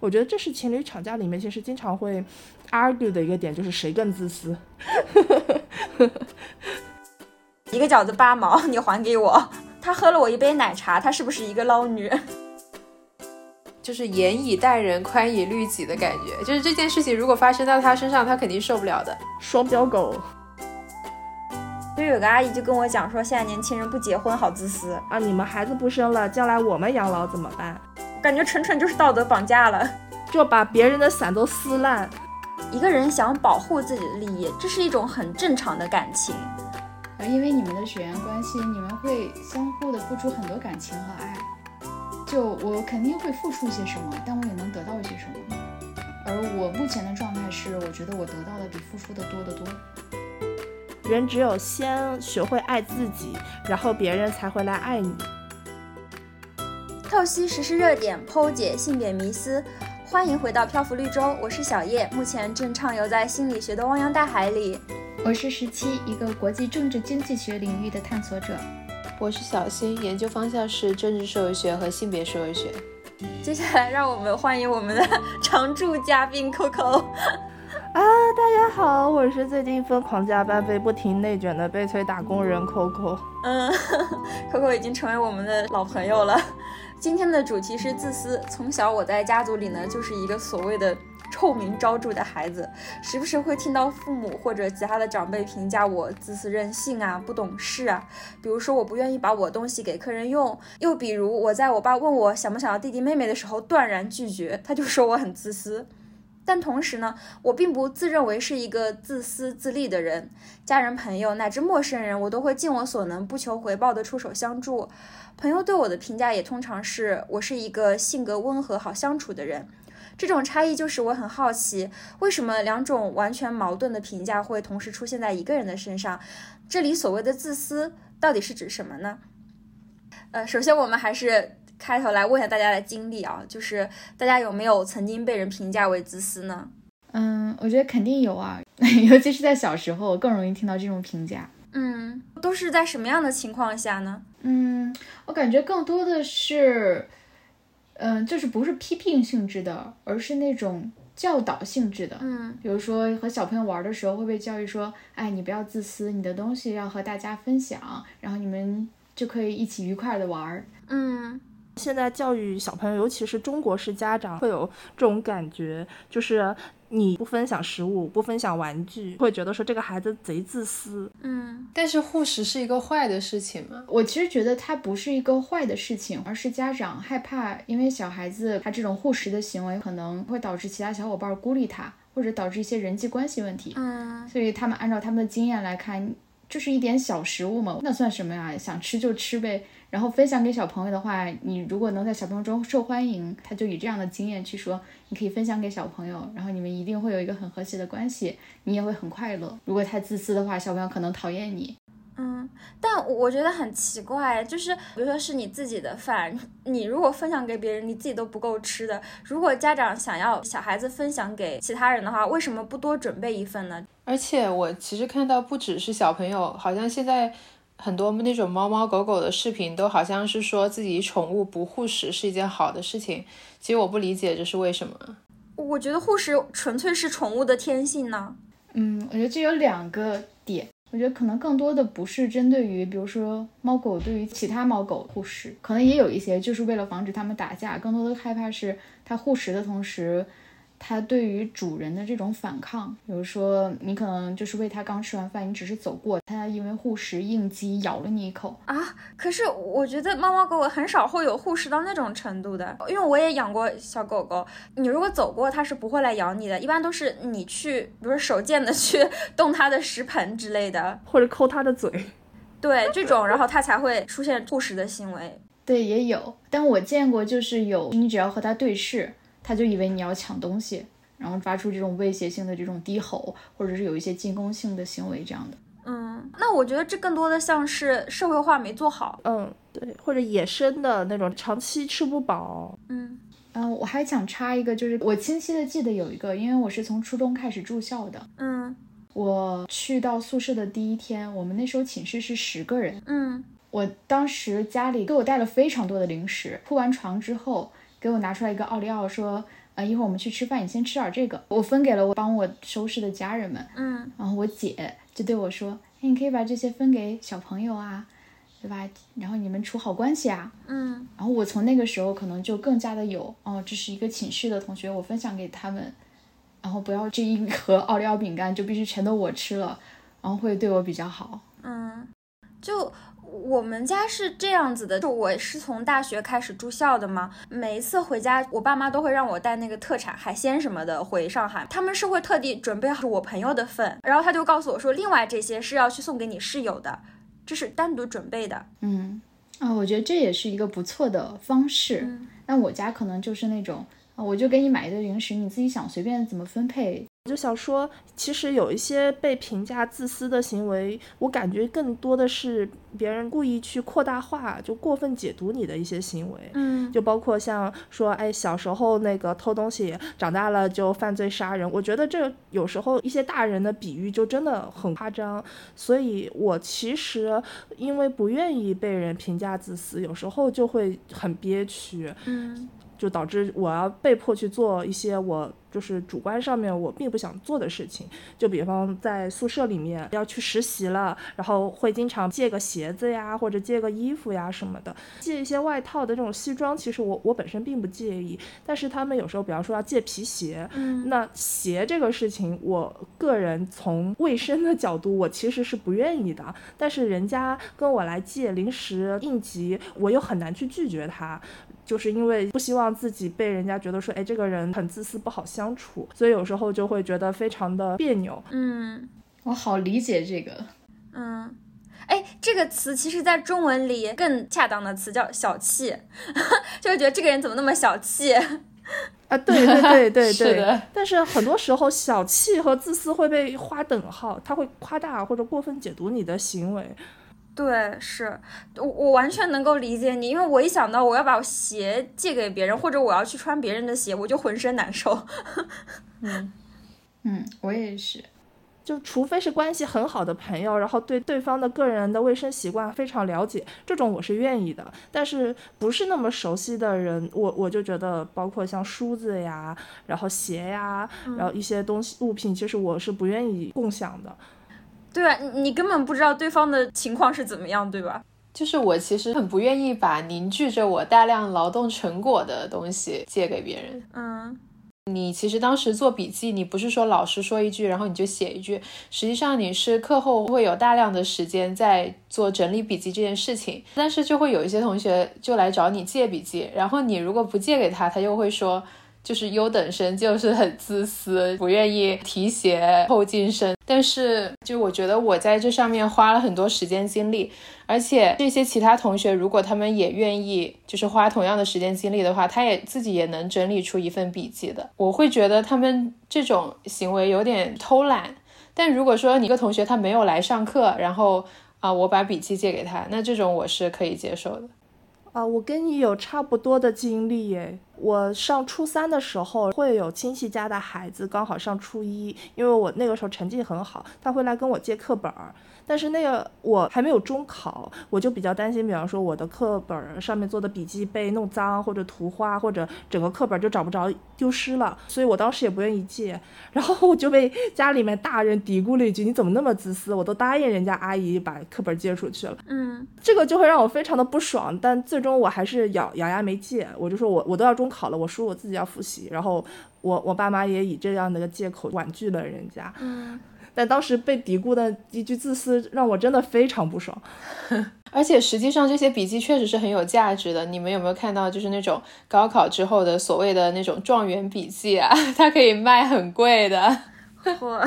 我觉得这是情侣吵架里面其实经常会 argue 的一个点，就是谁更自私。一个饺子八毛，你还给我。他喝了我一杯奶茶，他是不是一个捞女？就是严以待人，宽以律己的感觉。就是这件事情如果发生到他身上，他肯定受不了的。双标狗。就有个阿姨就跟我讲说，现在年轻人不结婚好自私啊！你们孩子不生了，将来我们养老怎么办？感觉纯纯就是道德绑架了，就把别人的伞都撕烂。一个人想保护自己的利益，这是一种很正常的感情。而，因为你们的血缘关系，你们会相互的付出很多感情和爱。就我肯定会付出一些什么，但我也能得到一些什么。而我目前的状态是，我觉得我得到的比付出的多得多。人只有先学会爱自己，然后别人才会来爱你。透析时事热点，剖解性别迷思，欢迎回到漂浮绿洲，我是小叶，目前正畅游在心理学的汪洋大海里。我是十七，一个国际政治经济学领域的探索者。我是小新，研究方向是政治社会学和性别社会学。接下来，让我们欢迎我们的 常驻嘉宾 Coco。啊，大家好，我是最近疯狂加班被不停内卷的悲催打工人 Coco。嗯，Coco 已经成为我们的老朋友了。今天的主题是自私。从小我在家族里呢，就是一个所谓的臭名昭著的孩子，时不时会听到父母或者其他的长辈评价我自私任性啊，不懂事啊。比如说我不愿意把我东西给客人用，又比如我在我爸问我想不想要弟弟妹妹的时候断然拒绝，他就说我很自私。但同时呢，我并不自认为是一个自私自利的人，家人、朋友乃至陌生人，我都会尽我所能，不求回报的出手相助。朋友对我的评价也通常是我是一个性格温和、好相处的人。这种差异就使我很好奇，为什么两种完全矛盾的评价会同时出现在一个人的身上？这里所谓的自私到底是指什么呢？呃，首先我们还是。开头来问一下大家的经历啊，就是大家有没有曾经被人评价为自私呢？嗯，我觉得肯定有啊，尤其是在小时候更容易听到这种评价。嗯，都是在什么样的情况下呢？嗯，我感觉更多的是，嗯，就是不是批评性质的，而是那种教导性质的。嗯，比如说和小朋友玩的时候会被教育说，哎，你不要自私，你的东西要和大家分享，然后你们就可以一起愉快的玩。嗯。现在教育小朋友，尤其是中国式家长，会有这种感觉，就是你不分享食物，不分享玩具，会觉得说这个孩子贼自私。嗯，但是护食是一个坏的事情吗？我其实觉得它不是一个坏的事情，而是家长害怕，因为小孩子他这种护食的行为可能会导致其他小伙伴孤立他，或者导致一些人际关系问题。嗯，所以他们按照他们的经验来看，就是一点小食物嘛，那算什么呀？想吃就吃呗。然后分享给小朋友的话，你如果能在小朋友中受欢迎，他就以这样的经验去说，你可以分享给小朋友，然后你们一定会有一个很和谐的关系，你也会很快乐。如果太自私的话，小朋友可能讨厌你。嗯，但我觉得很奇怪，就是比如说是你自己的饭，你如果分享给别人，你自己都不够吃的。如果家长想要小孩子分享给其他人的话，为什么不多准备一份呢？而且我其实看到不只是小朋友，好像现在。很多那种猫猫狗狗的视频都好像是说自己宠物不护食是一件好的事情，其实我不理解这是为什么。我觉得护食纯粹是宠物的天性呢。嗯，我觉得这有两个点，我觉得可能更多的不是针对于，比如说猫狗对于其他猫狗护食，可能也有一些就是为了防止它们打架，更多的害怕是它护食的同时。它对于主人的这种反抗，比如说你可能就是喂它刚吃完饭，你只是走过，它因为护食应激咬了你一口啊。可是我觉得猫猫狗狗很少会有护食到那种程度的，因为我也养过小狗狗，你如果走过它是不会来咬你的，一般都是你去，比如说手贱的去 动它的食盆之类的，或者抠它的嘴，对这种，然后它才会出现护食的行为。对，也有，但我见过就是有，你只要和它对视。他就以为你要抢东西，然后发出这种威胁性的这种低吼，或者是有一些进攻性的行为这样的。嗯，那我觉得这更多的像是社会化没做好。嗯，对，或者野生的那种长期吃不饱。嗯嗯，我还想插一个，就是我清晰的记得有一个，因为我是从初中开始住校的。嗯，我去到宿舍的第一天，我们那时候寝室是十个人。嗯，我当时家里给我带了非常多的零食，铺完床之后。给我拿出来一个奥利奥，说，呃，一会儿我们去吃饭，你先吃点这个。我分给了我帮我收拾的家人们，嗯，然后我姐就对我说，哎，你可以把这些分给小朋友啊，对吧？然后你们处好关系啊。嗯，然后我从那个时候可能就更加的有，哦，这是一个寝室的同学，我分享给他们，然后不要这一盒奥利奥饼干就必须全都我吃了，然后会对我比较好。嗯，就我们家是这样子的，就我是从大学开始住校的嘛，每一次回家，我爸妈都会让我带那个特产海鲜什么的回上海，他们是会特地准备好我朋友的份，然后他就告诉我说，另外这些是要去送给你室友的，这是单独准备的。嗯，啊，我觉得这也是一个不错的方式。嗯那我家可能就是那种，啊，我就给你买一堆零食，你自己想随便怎么分配。我就想说，其实有一些被评价自私的行为，我感觉更多的是别人故意去扩大化，就过分解读你的一些行为。嗯就包括像说，哎，小时候那个偷东西，长大了就犯罪杀人。我觉得这有时候一些大人的比喻就真的很夸张，所以我其实因为不愿意被人评价自私，有时候就会很憋屈。嗯就导致我要被迫去做一些我就是主观上面我并不想做的事情，就比方在宿舍里面要去实习了，然后会经常借个鞋子呀，或者借个衣服呀什么的，借一些外套的这种西装，其实我我本身并不介意，但是他们有时候比方说要借皮鞋，嗯那鞋这个事情，我个人从卫生的角度，我其实是不愿意的。但是人家跟我来借临时应急，我又很难去拒绝他，就是因为不希望自己被人家觉得说，哎，这个人很自私，不好相处，所以有时候就会觉得非常的别扭。嗯我好理解这个，嗯。哎，这个词其实，在中文里更恰当的词叫小气，就是觉得这个人怎么那么小气。啊，对对对对 对是，但是很多时候小气和自私会被划等号，他会夸大或者过分解读你的行为。对，是我我完全能够理解你，因为我一想到我要把鞋借给别人，或者我要去穿别人的鞋，我就浑身难受。嗯 嗯，我也是。就除非是关系很好的朋友，然后对对方的个人的卫生习惯非常了解，这种我是愿意的。但是不是那么熟悉的人，我我就觉得，包括像梳子呀，然后鞋呀，然后一些东西物品，其实我是不愿意共享的。对啊，你你根本不知道对方的情况是怎么样，对吧？就是我其实很不愿意把凝聚着我大量劳动成果的东西借给别人。嗯你其实当时做笔记，你不是说老师说一句，然后你就写一句，实际上你是课后会有大量的时间在做整理笔记这件事情，但是就会有一些同学就来找你借笔记，然后你如果不借给他，他又会说。就是优等生就是很自私，不愿意提携后进生。但是，就我觉得我在这上面花了很多时间精力，而且这些其他同学如果他们也愿意，就是花同样的时间精力的话，他也自己也能整理出一份笔记的。我会觉得他们这种行为有点偷懒。但如果说你一个同学他没有来上课，然后啊、我把笔记借给他，那这种我是可以接受的。啊，我跟你有差不多的经历耶。我上初三的时候，会有亲戚家的孩子刚好上初一，因为我那个时候成绩很好，他会来跟我借课本儿。但是那个我还没有中考，我就比较担心，比方说我的课本儿上面做的笔记被弄脏，或者涂花，或者整个课本就找不着，丢失了。所以我当时也不愿意借，然后我就被家里面大人嘀咕了一句：“你怎么那么自私？我都答应人家阿姨把课本借出去了。”嗯这个就会让我非常的不爽，但最终我还是咬咬牙没借。我就说我我都要中考了，我说我自己要复习，然后我我爸妈也以这样的一个借口婉拒了人家。嗯但当时被嘀咕的一句自私，让我真的非常不爽。而且实际上这些笔记确实是很有价值的。你们有没有看到，就是那种高考之后的所谓的那种状元笔记啊，它可以卖很贵的。我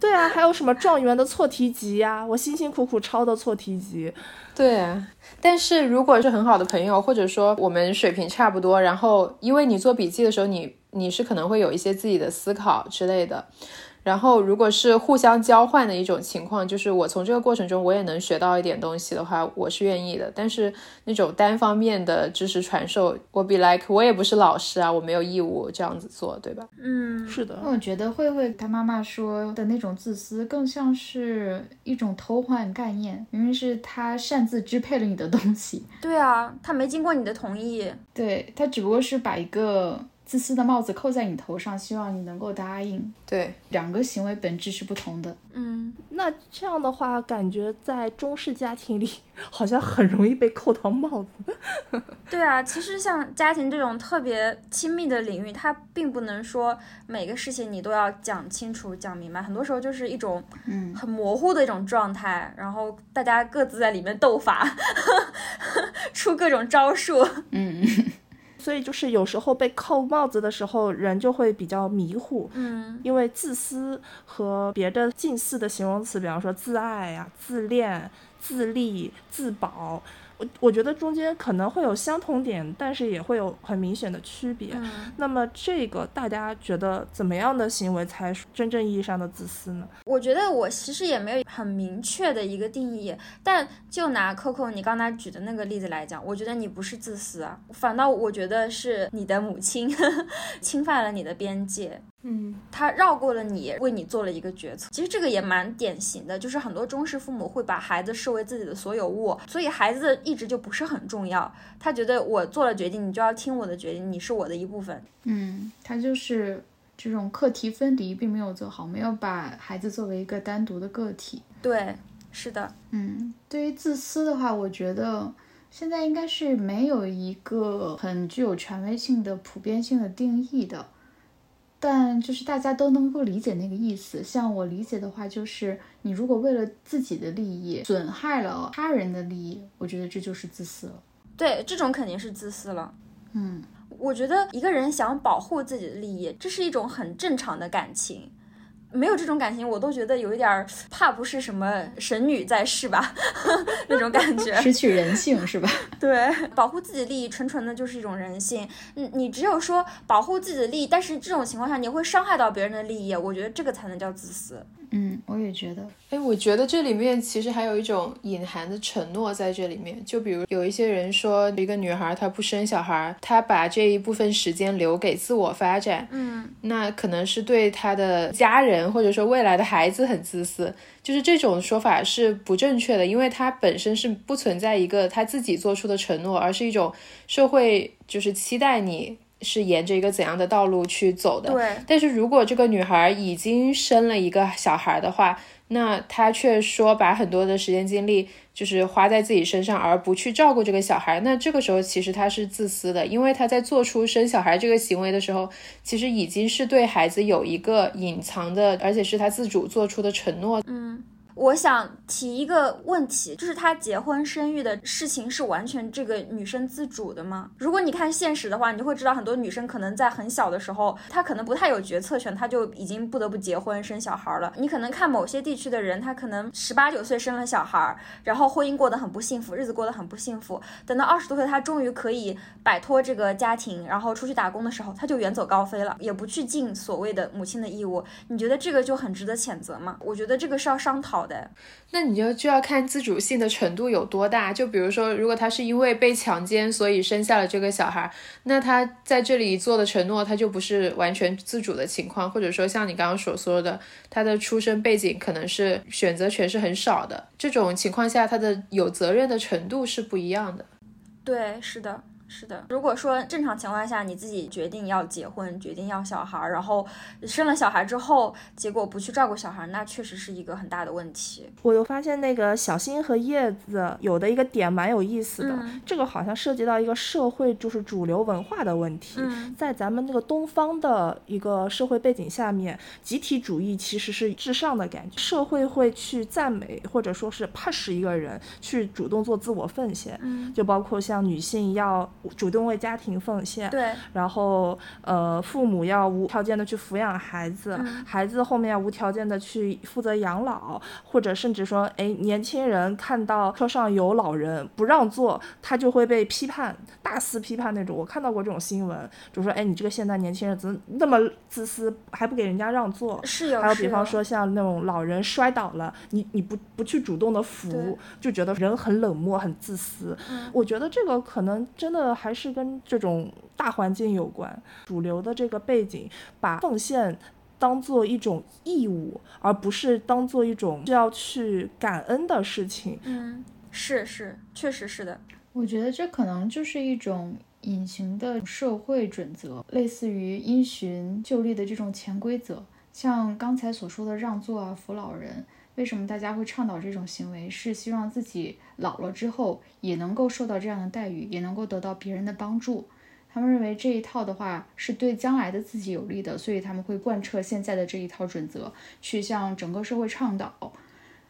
对啊，还有什么状元的错题集呀、我辛辛苦苦抄的错题集。对，但是如果是很好的朋友，或者说我们水平差不多，然后因为你做笔记的时候，你你是可能会有一些自己的思考之类的。然后，如果是互相交换的一种情况，就是我从这个过程中我也能学到一点东西的话，我是愿意的。但是那种单方面的知识传授，我 be like 我也不是老师啊，我没有义务这样子做，对吧？嗯是的，那我觉得慧慧她妈妈说的那种自私，更像是一种偷换概念，明明是她擅自支配了你的东西，对啊，她没经过你的同意。对她只不过是把一个自私的帽子扣在你头上，希望你能够答应。对，两个行为本质是不同的。嗯，那这样的话，感觉在中式家庭里，好像很容易被扣到帽子。对啊，其实像家庭这种特别亲密的领域，它并不能说每个事情你都要讲清楚、讲明白，很多时候就是一种嗯，很模糊的一种状态，然后大家各自在里面斗法，出各种招数。嗯，所以就是有时候被扣帽子的时候，人就会比较迷糊。嗯因为自私和别的近似的形容词，比方说自爱啊、自恋、自立、自保，我我觉得中间可能会有相同点，但是也会有很明显的区别。嗯，那么这个大家觉得怎么样的行为才是真正意义上的自私呢？我觉得我其实也没有很明确的一个定义，但就拿 Coco 你刚才举的那个例子来讲，我觉得你不是自私啊，反倒我觉得是你的母亲 侵犯了你的边界。嗯，他绕过了你，为你做了一个决策。其实这个也蛮典型的，就是很多中式父母会把孩子视为自己的所有物，所以孩子一直就不是很重要。他觉得我做了决定，你就要听我的决定，你是我的一部分。嗯，他就是这种课题分离并没有做好，没有把孩子作为一个单独的个体。对，是的，嗯，对于自私的话，我觉得现在应该是没有一个很具有权威性的、普遍性的定义的。但就是大家都能够理解那个意思。像我理解的话，就是你如果为了自己的利益损害了他人的利益，我觉得这就是自私了。对，这种肯定是自私了。嗯，我觉得一个人想保护自己的利益，这是一种很正常的感情。没有这种感情，我都觉得有一点儿怕不是什么神女在世吧，那种感觉。失去人性是吧？对，保护自己的利益，纯纯的就是一种人性。嗯，你只有说保护自己的利益，但是这种情况下你会伤害到别人的利益，我觉得这个才能叫自私。嗯，我也觉得。哎，我觉得这里面其实还有一种隐含的承诺在这里面。就比如有一些人说，一个女孩她不生小孩，她把这一部分时间留给自我发展，嗯，那可能是对她的家人或者说未来的孩子很自私。就是这种说法是不正确的，因为它本身是不存在一个她自己做出的承诺，而是一种社会就是期待你是沿着一个怎样的道路去走的。对，但是如果这个女孩已经生了一个小孩的话，那她却说把很多的时间精力就是花在自己身上，而不去照顾这个小孩，那这个时候其实她是自私的，因为她在做出生小孩这个行为的时候，其实已经是对孩子有一个隐藏的，而且是她自主做出的承诺。嗯。我想提一个问题，就是她结婚生育的事情是完全这个女生自主的吗？如果你看现实的话，你就会知道很多女生可能在很小的时候，她可能不太有决策权，她就已经不得不结婚生小孩了。你可能看某些地区的人，他可能十八九岁生了小孩，然后婚姻过得很不幸福，日子过得很不幸福。等到二十多岁，她终于可以摆脱这个家庭，然后出去打工的时候，她就远走高飞了，也不去尽所谓的母亲的义务。你觉得这个就很值得谴责吗？我觉得这个是要商讨的。那你就就要看自主性的程度有多大。就比如说，如果他是因为被强奸，所以生下了这个小孩，那他在这里做的承诺，他就不是完全自主的情况，或者说像你刚刚所说的，他的出生背景可能是选择权是很少的。这种情况下，他的有责任的程度是不一样的。对，是的。是的，如果说正常情况下你自己决定要结婚，决定要小孩，然后生了小孩之后，结果不去照顾小孩，那确实是一个很大的问题。我又发现那个小新和叶子有的一个点蛮有意思的，嗯这个好像涉及到一个社会就是主流文化的问题。嗯在咱们那个东方的一个社会背景下面，集体主义其实是至上的感觉，社会会去赞美或者说是 push 一个人去主动做自我奉献，嗯，就包括像女性要主动为家庭奉献，对，然后呃，父母要无条件的去抚养孩子，嗯孩子后面要无条件的去负责养老，或者甚至说，哎，年轻人看到车上有老人不让座，他就会被批判，大肆批判那种。我看到过这种新闻，就说，哎，你这个现代年轻人怎么那么自私，还不给人家让座？是有。还有比方说像那种老人摔倒了，你你不不去主动的扶，就觉得人很冷漠、很自私。嗯我觉得这个可能真的还是跟这种大环境有关，主流的这个背景把奉献当做一种义务，而不是当做一种需要去感恩的事情。嗯，是是，确实是的。我觉得这可能就是一种隐形的社会准则，类似于因循就立的这种潜规则。像刚才所说的让座啊、扶老人，为什么大家会倡导这种行为？是希望自己老了之后也能够受到这样的待遇，也能够得到别人的帮助。他们认为这一套的话是对将来的自己有利的，所以他们会贯彻现在的这一套准则，去向整个社会倡导。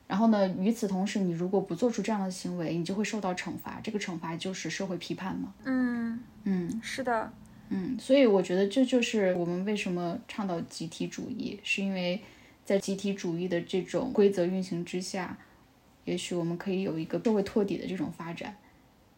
然后呢，与此同时，你如果不做出这样的行为，你就会受到惩罚。这个惩罚就是社会批判嘛。嗯嗯，是的，嗯，所以我觉得这就是我们为什么倡导集体主义，是因为在集体主义的这种规则运行之下，也许我们可以有一个社会托底的这种发展。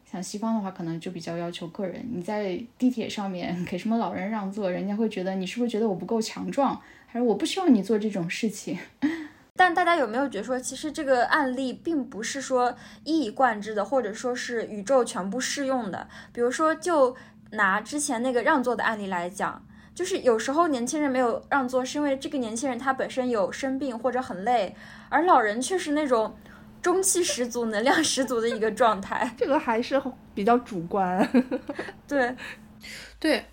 像西方的话，可能就比较要求个人。你在地铁上面给什么老人让座，人家会觉得你是不是觉得我不够强壮，还是我不需要你做这种事情？但大家有没有觉得说，其实这个案例并不是说一以贯之的，或者说是宇宙全部适用的？比如说，就拿之前那个让座的案例来讲，就是有时候年轻人没有让座，是因为这个年轻人他本身有生病或者很累，而老人却是那种中气十足、能量十足的一个状态。这个还是比较主观。对，对。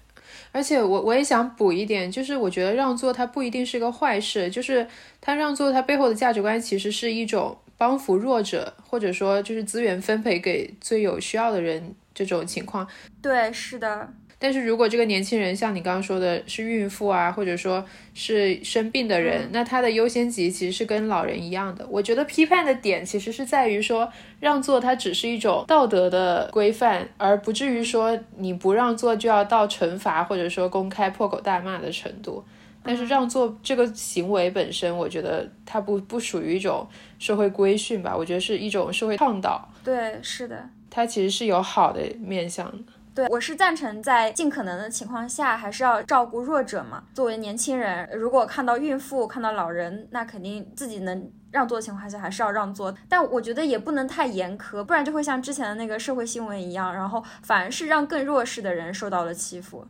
而且我我也想补一点，就是我觉得让座它不一定是个坏事，就是它让座它背后的价值观其实是一种帮扶弱者，或者说就是资源分配给最有需要的人这种情况。对，是的。但是如果这个年轻人像你刚刚说的是孕妇啊，或者说是生病的人，那他的优先级其实是跟老人一样的。我觉得批判的点其实是在于说让座它只是一种道德的规范，而不至于说你不让座就要到惩罚或者说公开破口大骂的程度。但是让座这个行为本身，我觉得它不不属于一种社会规训吧，我觉得是一种社会倡导。对，是的，它其实是有好的面向的。对，我是赞成在尽可能的情况下，还是要照顾弱者嘛。作为年轻人，如果看到孕妇、看到老人，那肯定自己能让座的情况下，还是要让座。但我觉得也不能太严苛，不然就会像之前的那个社会新闻一样，然后反而是让更弱势的人受到了欺负。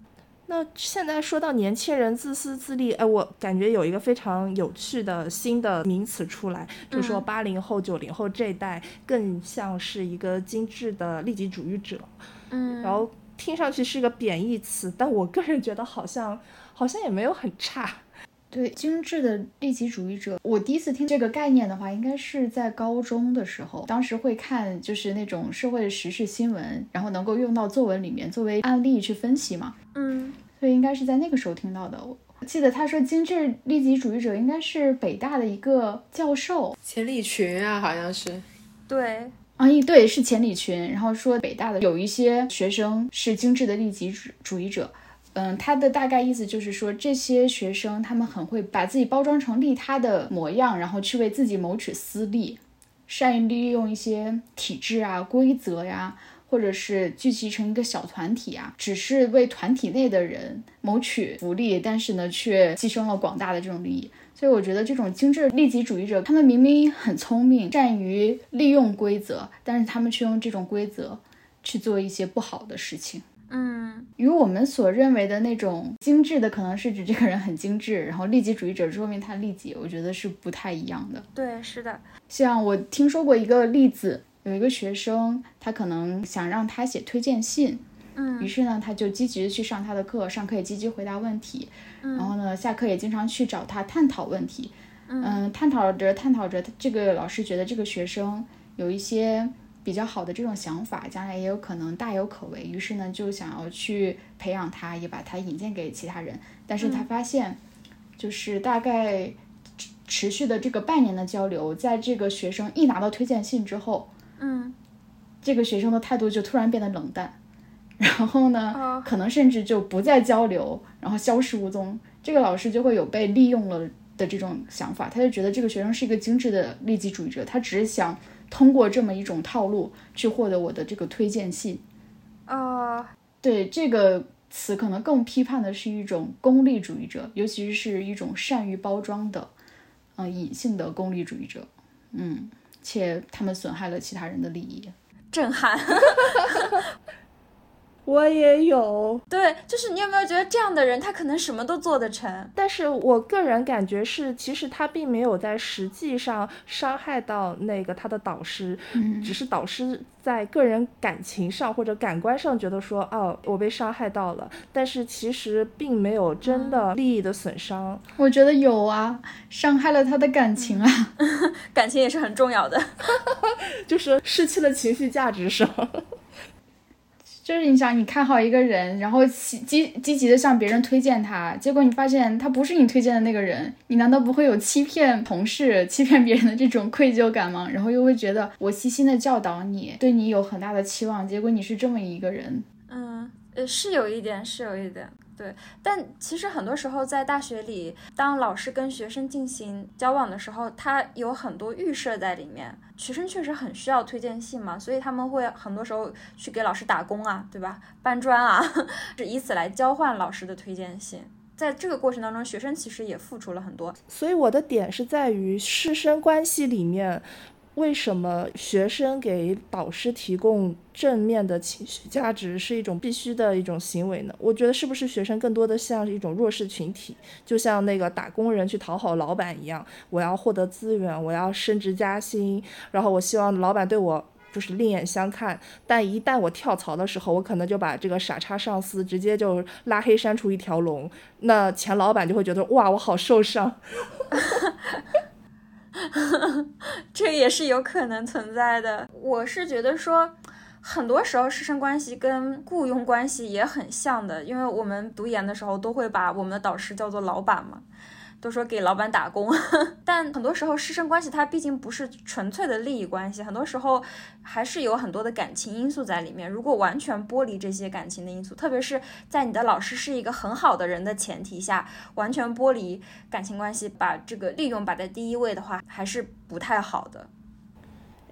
那现在说到年轻人自私自利，哎，我感觉有一个非常有趣的新的名词出来，就说八零后、九零后这一代更像是一个精致的利己主义者。嗯，然后听上去是个贬义词，但我个人觉得好像 好像也没有很差。对，精致的利己主义者，我第一次听这个概念的话，应该是在高中的时候，当时会看就是那种社会时事新闻，然后能够用到作文里面作为案例去分析嘛。嗯，所以应该是在那个时候听到的。我记得他说精致利己主义者应该是北大的一个教授，钱理群啊，好像是。对。啊，一对是钱理群，然后说北大的有一些学生是精致的利己主主义者，嗯，他的大概意思就是说这些学生他们很会把自己包装成利他的模样，然后去为自己谋取私利，善于利用一些体制啊、规则呀，或者是聚集成一个小团体啊，只是为团体内的人谋取福利，但是呢却牺牲了广大的这种利益。所以我觉得这种精致利己主义者，他们明明很聪明，善于利用规则，但是他们却用这种规则去做一些不好的事情。嗯，与我们所认为的那种精致的，可能是指这个人很精致，然后利己主义者说明他利己，我觉得是不太一样的。对，是的。像我听说过一个例子，有一个学生，他可能想让他写推荐信。嗯，于是呢，他就积极的去上他的课，上课也积极回答问题，然后呢，下课也经常去找他探讨问题，嗯，探讨着探讨着，这个老师觉得这个学生有一些比较好的这种想法，将来也有可能大有可为，于是呢，就想要去培养他，也把他引荐给其他人，但是他发现，就是大概持续的这个半年的交流，在这个学生一拿到推荐信之后，嗯，这个学生的态度就突然变得冷淡。然后呢，哦可能甚至就不再交流，然后消失无踪。这个老师就会有被利用了的这种想法，他就觉得这个学生是一个精致的利己主义者，他只是想通过这么一种套路去获得我的这个推荐信。哦，对这个词，可能更批判的是一种功利主义者，尤其是一种善于包装的，嗯、隐性的功利主义者。嗯，且他们损害了其他人的利益。震撼。我也有，对，就是你有没有觉得这样的人，他可能什么都做得成？但是我个人感觉是，其实他并没有在实际上伤害到那个他的导师，只是导师在个人感情上或者感官上觉得说，哦，我被伤害到了，但是其实并没有真的利益的损伤。我觉得有啊，伤害了他的感情啊，感情也是很重要的，就是失去了情绪价值上。就是你想，你看好一个人，然后积积积极的向别人推荐他，结果你发现他不是你推荐的那个人，你难道不会有欺骗同事、欺骗别人的这种愧疚感吗？然后又会觉得我细心的教导你，对你有很大的期望，结果你是这么一个人。嗯，呃，是有一点，是有一点。对，但其实很多时候在大学里，当老师跟学生进行交往的时候，他有很多预设在里面。学生确实很需要推荐信嘛，所以他们会很多时候去给老师打工啊，对吧？搬砖啊，是以此来交换老师的推荐信。在这个过程当中，学生其实也付出了很多。所以我的点是在于师生关系里面。为什么学生给导师提供正面的情绪价值是一种必须的一种行为呢？我觉得是不是学生更多的像是一种弱势群体，就像那个打工人去讨好老板一样，我要获得资源，我要升职加薪，然后我希望老板对我就是另眼相看。但一旦我跳槽的时候，我可能就把这个傻叉上司直接就拉黑删除一条龙，那前老板就会觉得哇，我好受伤。这也是有可能存在的。我是觉得说，很多时候师生关系跟雇佣关系也很像的，因为我们读研的时候都会把我们的导师叫做老板嘛。都说给老板打工，但很多时候师生关系它毕竟不是纯粹的利益关系，很多时候还是有很多的感情因素在里面。如果完全剥离这些感情的因素，特别是在你的老师是一个很好的人的前提下，完全剥离感情关系，把这个利用摆在第一位的话，还是不太好的。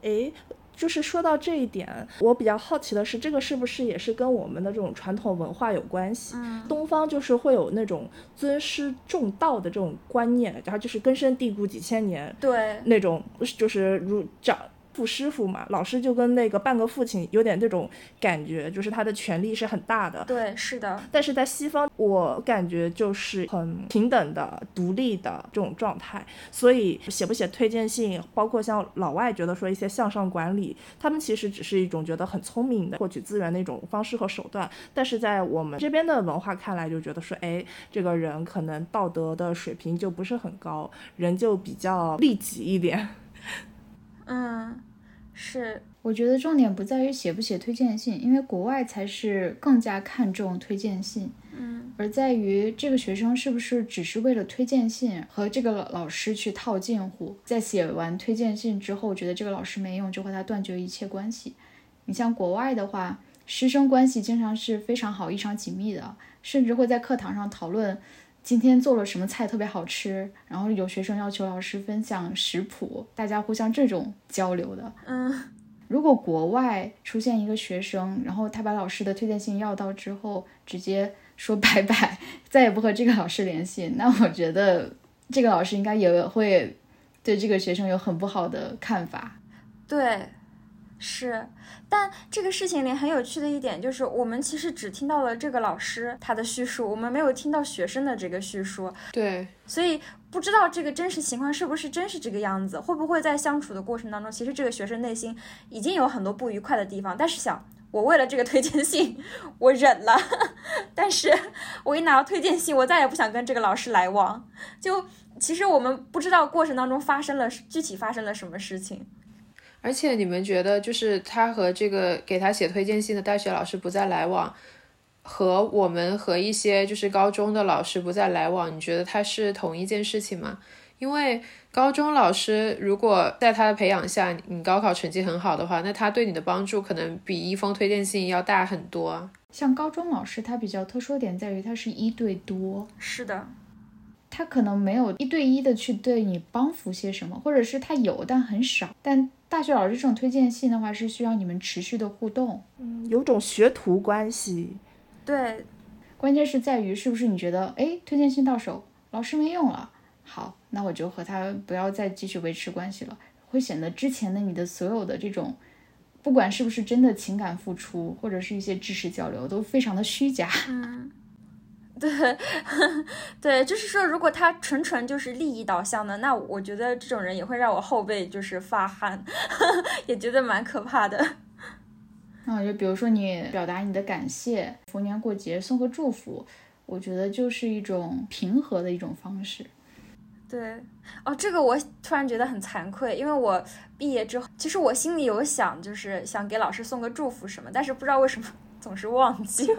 诶。就是说到这一点，我比较好奇的是，这个是不是也是跟我们的这种传统文化有关系？嗯，东方就是会有那种尊师重道的这种观念，然后就是根深蒂固几千年，对，那种就是如长。父师傅嘛，老师就跟那个半个父亲有点这种感觉，就是他的权力是很大的。对，是的。但是在西方，我感觉就是很平等的、独立的这种状态。所以写不写推荐信，包括像老外觉得说一些向上管理，他们其实只是一种觉得很聪明的获取资源的一种方式和手段。但是在我们这边的文化看来，就觉得说，哎，这个人可能道德的水平就不是很高，人就比较利己一点。嗯。是，我觉得重点不在于写不写推荐信，因为国外才是更加看重推荐信，嗯，而在于这个学生是不是只是为了推荐信和这个老师去套近乎，在写完推荐信之后，觉得这个老师没用，就和他断绝一切关系。你像国外的话，师生关系经常是非常好、异常紧密的，甚至会在课堂上讨论。今天做了什么菜特别好吃，然后有学生要求老师分享食谱，大家互相这种交流的。嗯，如果国外出现一个学生，然后他把老师的推荐信要到之后，直接说拜拜，再也不和这个老师联系，那我觉得这个老师应该也会对这个学生有很不好的看法。对，是。但这个事情里很有趣的一点就是，我们其实只听到了这个老师他的叙述，我们没有听到学生的这个叙述。对，所以不知道这个真实情况是不是真是这个样子，会不会在相处的过程当中，其实这个学生内心已经有很多不愉快的地方，但是想我为了这个推荐信，我忍了，但是我一拿到推荐信，我再也不想跟这个老师来往。就其实我们不知道过程当中发生了具体发生了什么事情。而且你们觉得，就是他和这个给他写推荐信的大学老师不再来往，和我们和一些就是高中的老师不再来往，你觉得他是同一件事情吗？因为高中老师如果在他的培养下，你高考成绩很好的话，那他对你的帮助可能比一封推荐信要大很多。像高中老师，他比较特殊点在于他是一对多，是的，他可能没有一对一的去对你帮扶些什么，或者是他有但很少，但。大学老师这种推荐信的话，是需要你们持续的互动，嗯，有种学徒关系。对，关键是在于是不是你觉得，哎，推荐信到手，老师没用了，好，那我就和他不要再继续维持关系了，会显得之前的你的所有的这种不管是不是真的情感付出，或者是一些知识交流，都非常的虚假。嗯，对，对，就是说，如果他纯纯就是利益导向的，那我觉得这种人也会让我后背就是发汗，也觉得蛮可怕的。嗯，就比如说你表达你的感谢，逢年过节送个祝福，我觉得就是一种平和的一种方式。对，哦，这个我突然觉得很惭愧，因为我毕业之后，其实我心里有想，就是想给老师送个祝福什么，但是不知道为什么总是忘记。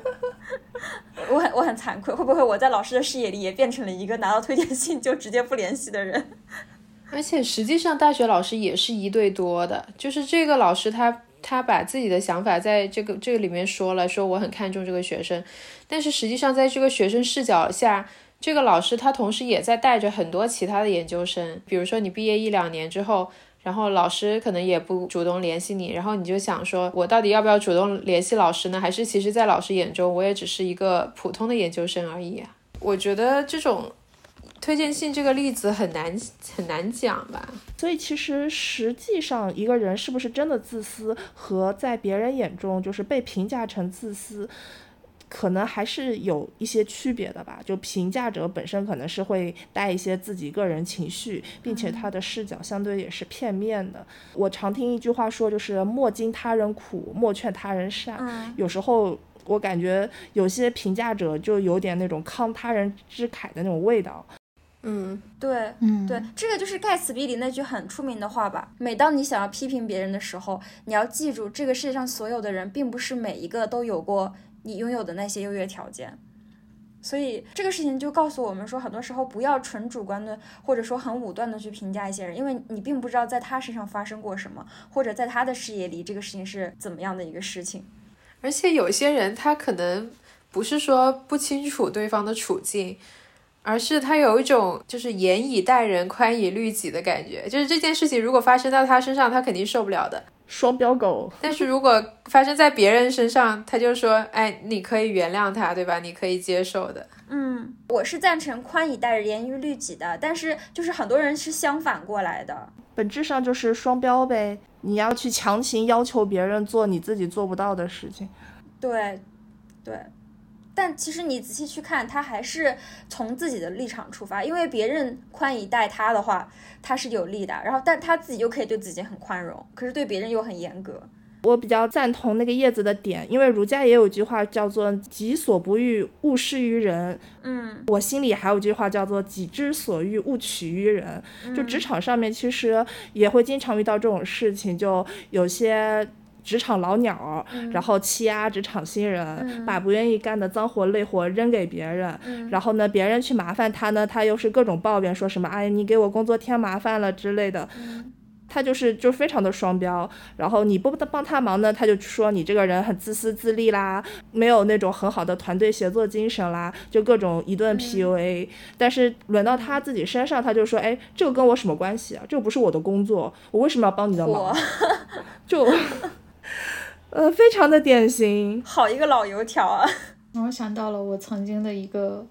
我很我很惭愧，会不会我在老师的视野里也变成了一个拿到推荐信就直接不联系的人？而且实际上，大学老师也是一对多的，就是这个老师他他把自己的想法在这个这个里面说了，说我很看重这个学生，但是实际上在这个学生视角下。这个老师他同时也在带着很多其他的研究生，比如说你毕业一两年之后，然后老师可能也不主动联系你，然后你就想说，我到底要不要主动联系老师呢？还是其实，在老师眼中，我也只是一个普通的研究生而已啊？我觉得这种推荐信这个例子很难很难讲吧。所以其实实际上，一个人是不是真的自私，和在别人眼中就是被评价成自私。可能还是有一些区别的吧。就评价者本身可能是会带一些自己个人情绪，并且他的视角相对也是片面的。我常听一句话说，就是莫经他人苦，莫劝他人善。有时候我感觉有些评价者就有点那种慷他人之慨的那种味道。嗯，对，嗯，对，这个就是盖茨比里那句很出名的话吧。每当你想要批评别人的时候，你要记住，这个世界上所有的人，并不是每一个都有过。你拥有的那些优越条件，所以这个事情就告诉我们说，很多时候不要纯主观的，或者说很武断的去评价一些人，因为你并不知道在他身上发生过什么，或者在他的视野里这个事情是怎么样的一个事情。而且有些人他可能不是说不清楚对方的处境，而是他有一种就是严以待人，宽以律己的感觉，就是这件事情如果发生到他身上，他肯定受不了的。双标狗，但是如果发生在别人身上，他就说，哎，你可以原谅他，对吧？你可以接受的。嗯，我是赞成宽以待人，严于律己的。但是就是很多人是相反过来的，本质上就是双标呗。你要去强行要求别人做你自己做不到的事情。对，对。但其实你仔细去看，他还是从自己的立场出发，因为别人宽以待他的话，他是有利的。然后，但他自己又可以对自己很宽容，可是对别人又很严格。我比较赞同那个叶子的点，因为儒家也有一句话叫做“己所不欲，勿施于人”。嗯，我心里还有句话叫做“己之所欲，勿取于人”。就职场上面，其实也会经常遇到这种事情，就有些。职场老鸟，然后欺压职场新人，把不愿意干的脏活累活扔给别人，然后呢，别人去麻烦他呢，他又是各种抱怨，说什么哎，你给我工作添麻烦了之类的，他就是就非常的双标。然后你不帮他忙呢，他就说你这个人很自私自利啦，没有那种很好的团队协作精神啦，就各种一顿 PUA。但是轮到他自己身上，他就说，哎，这个跟我什么关系啊？这个不是我的工作，我为什么要帮你的忙？就。呃，非常的典型，好一个老油条啊！我想到了我曾经的一个，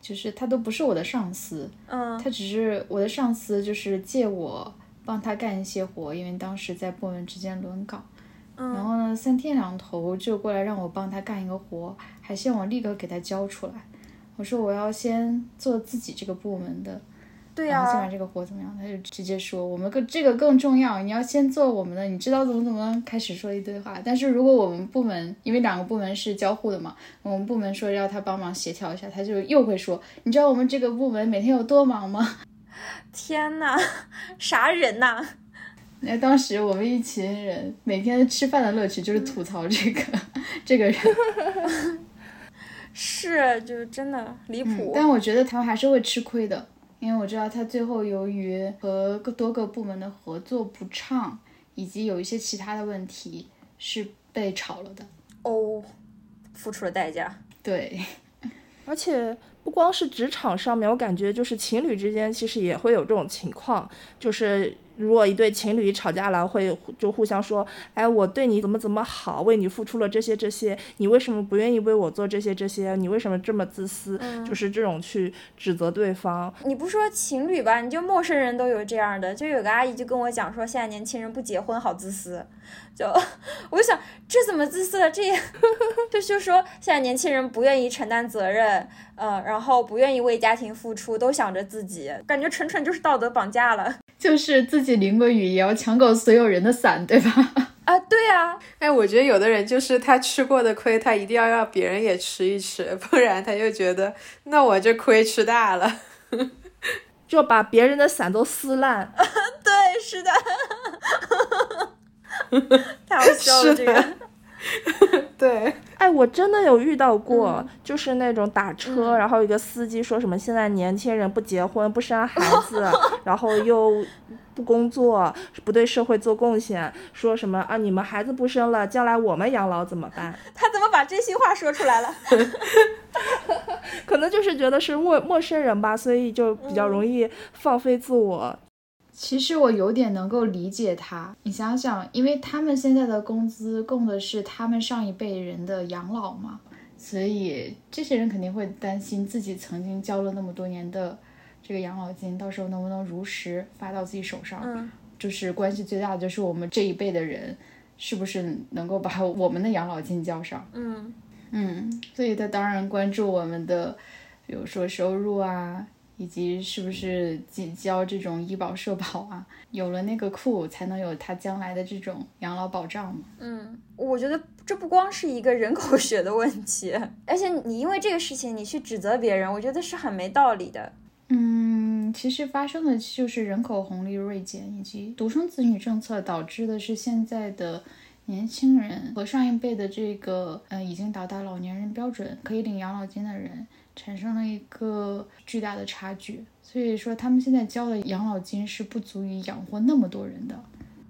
就是他都不是我的上司，嗯，他只是我的上司，就是借我帮他干一些活，因为当时在部门之间轮岗，嗯，然后呢，三天两头就过来让我帮他干一个活，还希望我立刻给他交出来。我说我要先做自己这个部门的。对呀，先把这个活怎么样？他就直接说我们更这个更重要，你要先做我们的，你知道怎么怎么开始说一堆话。但是如果我们部门因为两个部门是交互的嘛，我们部门说要他帮忙协调一下，他就又会说，你知道我们这个部门每天有多忙吗？天呐，啥人呐？那当时我们一群人每天吃饭的乐趣就是吐槽这个 这个人，是就是真的离谱。但我觉得他们还是会吃亏的。因为我知道他最后由于和多个部门的合作不畅，以及有一些其他的问题，是被炒了的哦，付出了代价。对，而且不光是职场上面，我感觉就是情侣之间其实也会有这种情况，就是如果一对情侣吵架了，会就互相说，哎，我对你怎么怎么好，为你付出了这些这些，你为什么不愿意为我做这些这些？你为什么这么自私？就是这种去指责对方。你不说情侣吧，你就陌生人都有这样的。就有个阿姨就跟我讲说，现在年轻人不结婚好自私。就 我就想，这怎么自私了？这也就 就说现在年轻人不愿意承担责任，呃，然后不愿意为家庭付出，都想着自己，感觉纯纯就是道德绑架了。就是自己淋过雨也要抢走所有人的伞，对吧？啊，对呀。哎，我觉得有的人就是他吃过的亏，他一定要让别人也吃一吃，不然他就觉得那我这亏吃大了，就把别人的伞都撕烂。对，是的。太好笑了，这个。对，哎，我真的有遇到过，就是那种打车，然后一个司机说什么现在年轻人不结婚不生孩 子，然后又不工作，不对社会做贡献，说什么啊你们孩子不生了，将来我们养老怎么办？他怎么把真心话说出来了？可能就是觉得是陌陌生人吧，所以就比较容易放飞自我。其实我有点能够理解他，你想想，因为他们现在的工资供的是他们上一辈人的养老嘛，所以这些人肯定会担心自己曾经交了那么多年的这个养老金，到时候能不能如实发到自己手上。嗯，就是关系最大的就是我们这一辈的人，是不是能够把 我们的养老金交上？嗯嗯，所以他当然关注我们的，比如说收入啊。以及是不是交这种医保社保啊？有了那个库，才能有他将来的这种养老保障嘛？嗯，我觉得这不光是一个人口学的问题，而且你因为这个事情你去指责别人，我觉得是很没道理的。嗯，其实发生的就是人口红利锐减，以及独生子女政策导致的是现在的年轻人和上一辈的这个呃已经达到老年人标准可以领养老金的人。产生了一个巨大的差距，所以说他们现在交的养老金是不足以养活那么多人的。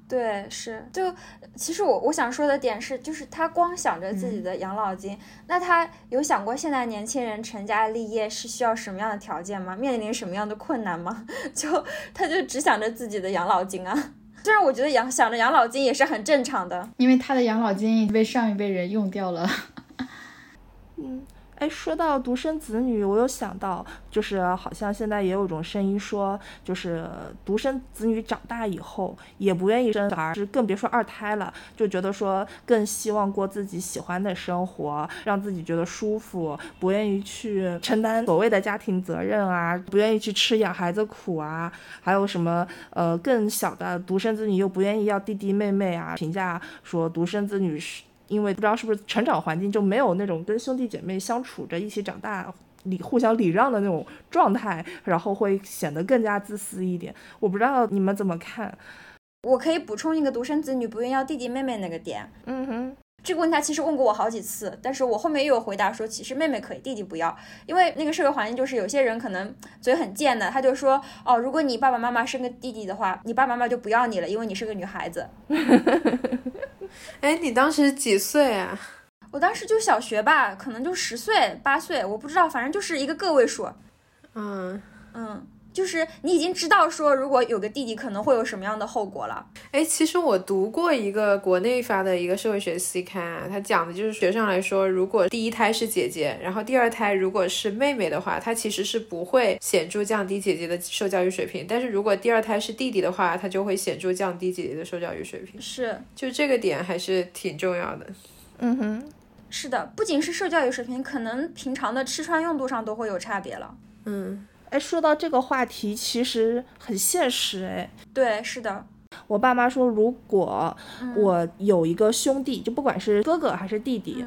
对，是就其实我我想说的点是，就是他光想着自己的养老金，那他有想过现在年轻人成家立业是需要什么样的条件吗？面临什么样的困难吗？就他就只想着自己的养老金啊。虽然我觉得养想着养老金也是很正常的，因为他的养老金已经被上一辈人用掉了。嗯。哎，说到独生子女，我有想到，就是好像现在也有一种声音说，就是独生子女长大以后也不愿意生儿，是更别说二胎了，就觉得说更希望过自己喜欢的生活，让自己觉得舒服，不愿意去承担所谓的家庭责任啊，不愿意去吃养孩子苦啊，还有什么呃更小的独生子女又不愿意要弟弟妹妹啊，评价说独生子女是。因为不知道是不是成长环境就没有那种跟兄弟姐妹相处着一起长大、礼互相礼让的那种状态，然后会显得更加自私一点。我不知道你们怎么看。我可以补充一个独生子女不愿意要弟弟妹妹那个点。嗯哼，这个问题他其实问过我好几次，但是我后面又有回答说，其实妹妹可以，弟弟不要。因为那个社会环境就是有些人可能嘴很贱的，他就说哦，如果你爸爸妈妈生个弟弟的话，你爸爸妈妈就不要你了，因为你是个女孩子。哎，你当时几岁啊？我当时就小学吧，可能就十岁八岁，我不知道，反正就是一个个位数。嗯嗯。就是你已经知道说，如果有个弟弟可能会有什么样的后果了。哎，其实我读过一个国内发的一个社会学期刊啊，它讲的就是学上来说，如果第一胎是姐姐，然后第二胎如果是妹妹的话，它其实是不会显著降低姐姐的受教育水平。但是如果第二胎是弟弟的话，它就会显著降低姐姐的受教育水平。是，就这个点还是挺重要的。嗯哼，是的，不仅是受教育水平，可能平常的吃穿用度上都会有差别了。嗯。哎，说到这个话题，其实很现实。哎，对，是的。我爸妈说，如果我有一个兄弟，就不管是哥哥还是弟弟，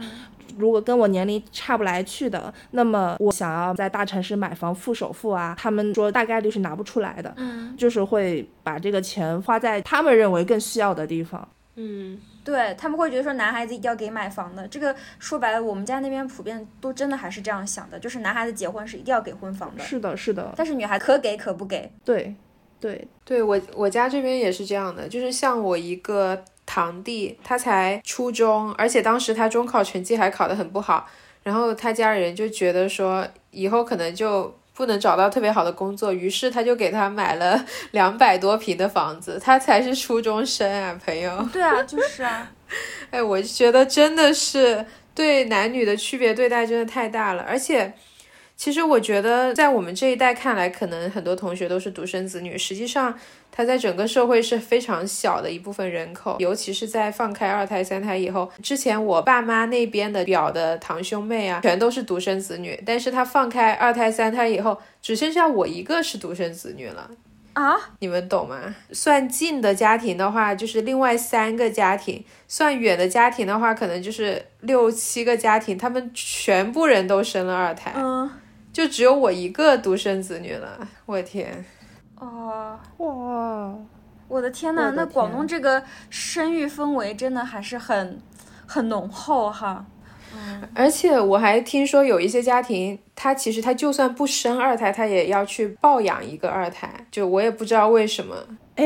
如果跟我年龄差不来去的，那么我想要在大城市买房付首付啊，他们说大概率是拿不出来的。嗯，就是会把这个钱花在他们认为更需要的地方。嗯。对他们会觉得说男孩子一定要给买房的，这个说白了，我们家那边普遍都真的还是这样想的，就是男孩子结婚是一定要给婚房的。是的，是的。但是女孩可给可不给。对，对，对我我家这边也是这样的，就是像我一个堂弟，他才初中，而且当时他中考成绩还考得很不好，然后他家人就觉得说以后可能就。不能找到特别好的工作，于是他就给他买了 两百多平的房子。他才是初中生啊，朋友。对啊，就是啊。哎，我就觉得真的是对男女的区别对待真的太大了，而且。其实我觉得，在我们这一代看来，可能很多同学都是独生子女。实际上，他在整个社会是非常小的一部分人口，尤其是在放开二胎、三胎以后。之前我爸妈那边的表的堂兄妹啊，全都是独生子女。但是他放开二胎、三胎以后，只剩下我一个是独生子女了啊！你们懂吗？算近的家庭的话，就是另外三个家庭；算远的家庭的话，可能就是六七个家庭，他们全部人都生了二胎。嗯。就只有我一个独生子女了，我天！哦，哇，我的天呐，那广东这个生育氛围真的还是很很浓厚哈。嗯，而且我还听说有一些家庭，他其实他就算不生二胎，他也要去抱养一个二胎，就我也不知道为什么。哎，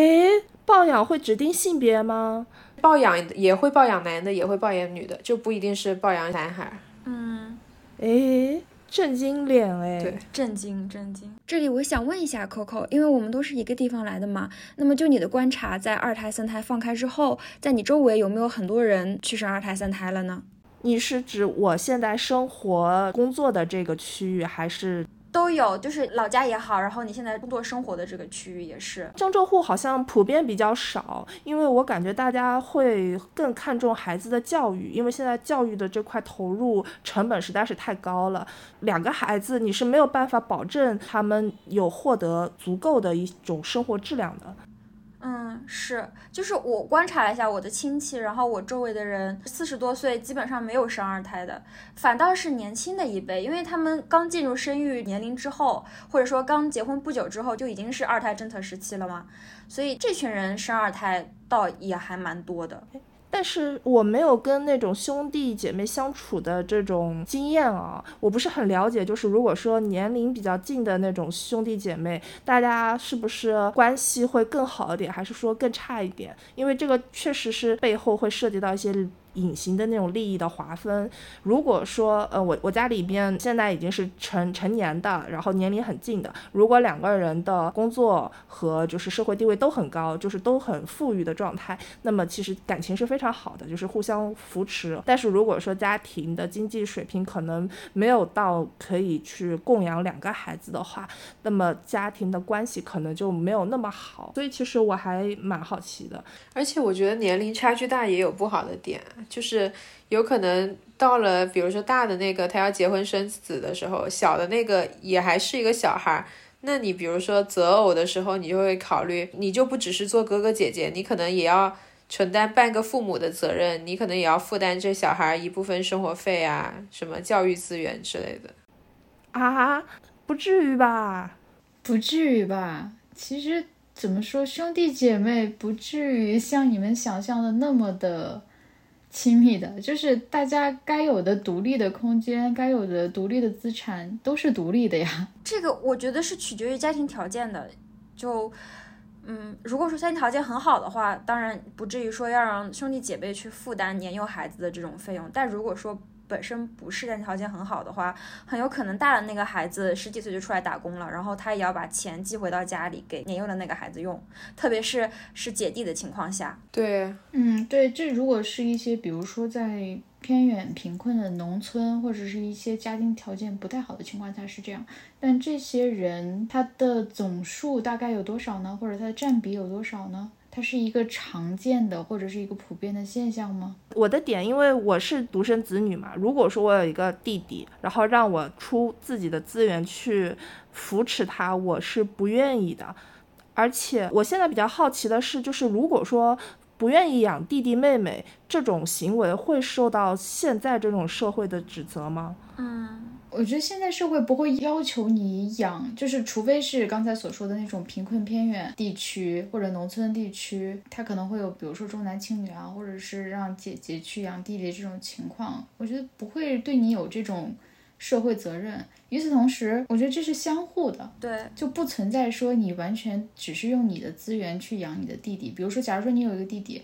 抱养会指定性别吗？抱养也会抱养男的，也会抱养女的，就不一定是抱养男孩。嗯，哎。震惊脸哎，对，震惊震惊。这里我想问一下 Coco，因为我们都是一个地方来的嘛，那么就你的观察，在二胎三胎放开之后，在你周围有没有很多人去生二胎三胎了呢？你是指我现在生活工作的这个区域，还是？都有，就是老家也好，然后你现在工作生活的这个区域也是。郑州户好像普遍比较少，因为我感觉大家会更看重孩子的教育，因为现在教育的这块投入成本实在是太高了。两个孩子你是没有办法保证他们有获得足够的一种生活质量的。嗯，是，就是我观察了一下我的亲戚，然后我周围的人四十多岁基本上没有生二胎的，反倒是年轻的一辈，因为他们刚进入生育年龄之后，或者说刚结婚不久之后就已经是二胎政策时期了嘛，所以这群人生二胎倒也还蛮多的。但是我没有跟那种兄弟姐妹相处的这种经验啊，我不是很了解。就是如果说年龄比较近的那种兄弟姐妹，大家是不是关系会更好一点，还是说更差一点？因为这个确实是背后会涉及到一些。隐形的那种利益的划分，如果说，呃，我我家里边现在已经是成成年的，然后年龄很近的，如果两个人的工作和就是社会地位都很高，就是都很富裕的状态，那么其实感情是非常好的，就是互相扶持。但是如果说家庭的经济水平可能没有到可以去供养两个孩子的话，那么家庭的关系可能就没有那么好。所以其实我还蛮好奇的，而且我觉得年龄差距大也有不好的点。就是有可能到了，比如说大的那个他要结婚生子的时候，小的那个也还是一个小孩。那你比如说择偶的时候，你就会考虑，你就不只是做哥哥姐姐，你可能也要承担半个父母的责任，你可能也要负担这小孩一部分生活费啊，什么教育资源之类的。啊，不至于吧？不至于吧？其实怎么说，兄弟姐妹不至于像你们想象的那么的。亲密的，就是大家该有的独立的空间，该有的独立的资产都是独立的呀。这个我觉得是取决于家庭条件的。就，嗯，如果说家庭条件很好的话，当然不至于说要让兄弟姐妹去负担年幼孩子的这种费用。但如果说，本身不是家庭条件很好的话，很有可能大的那个孩子十几岁就出来打工了，然后他也要把钱寄回到家里给年幼的那个孩子用，特别是是姐弟的情况下。对，嗯，对，这如果是一些比如说在偏远贫困的农村，或者是一些家庭条件不太好的情况下是这样，但这些人他的总数大概有多少呢？或者他的占比有多少呢？它是一个常见的或者是一个普遍的现象吗？我的点，因为我是独生子女嘛，如果说我有一个弟弟，然后让我出自己的资源去扶持他，我是不愿意的。而且我现在比较好奇的是，就是如果说不愿意养弟弟妹妹这种行为，会受到现在这种社会的指责吗？嗯。我觉得现在社会不会要求你养，就是除非是刚才所说的那种贫困偏远地区或者农村地区，他可能会有，比如说重男轻女啊，或者是让姐姐去养弟弟这种情况。我觉得不会对你有这种社会责任。与此同时，我觉得这是相互的，对，就不存在说你完全只是用你的资源去养你的弟弟。比如说，假如说你有一个弟弟，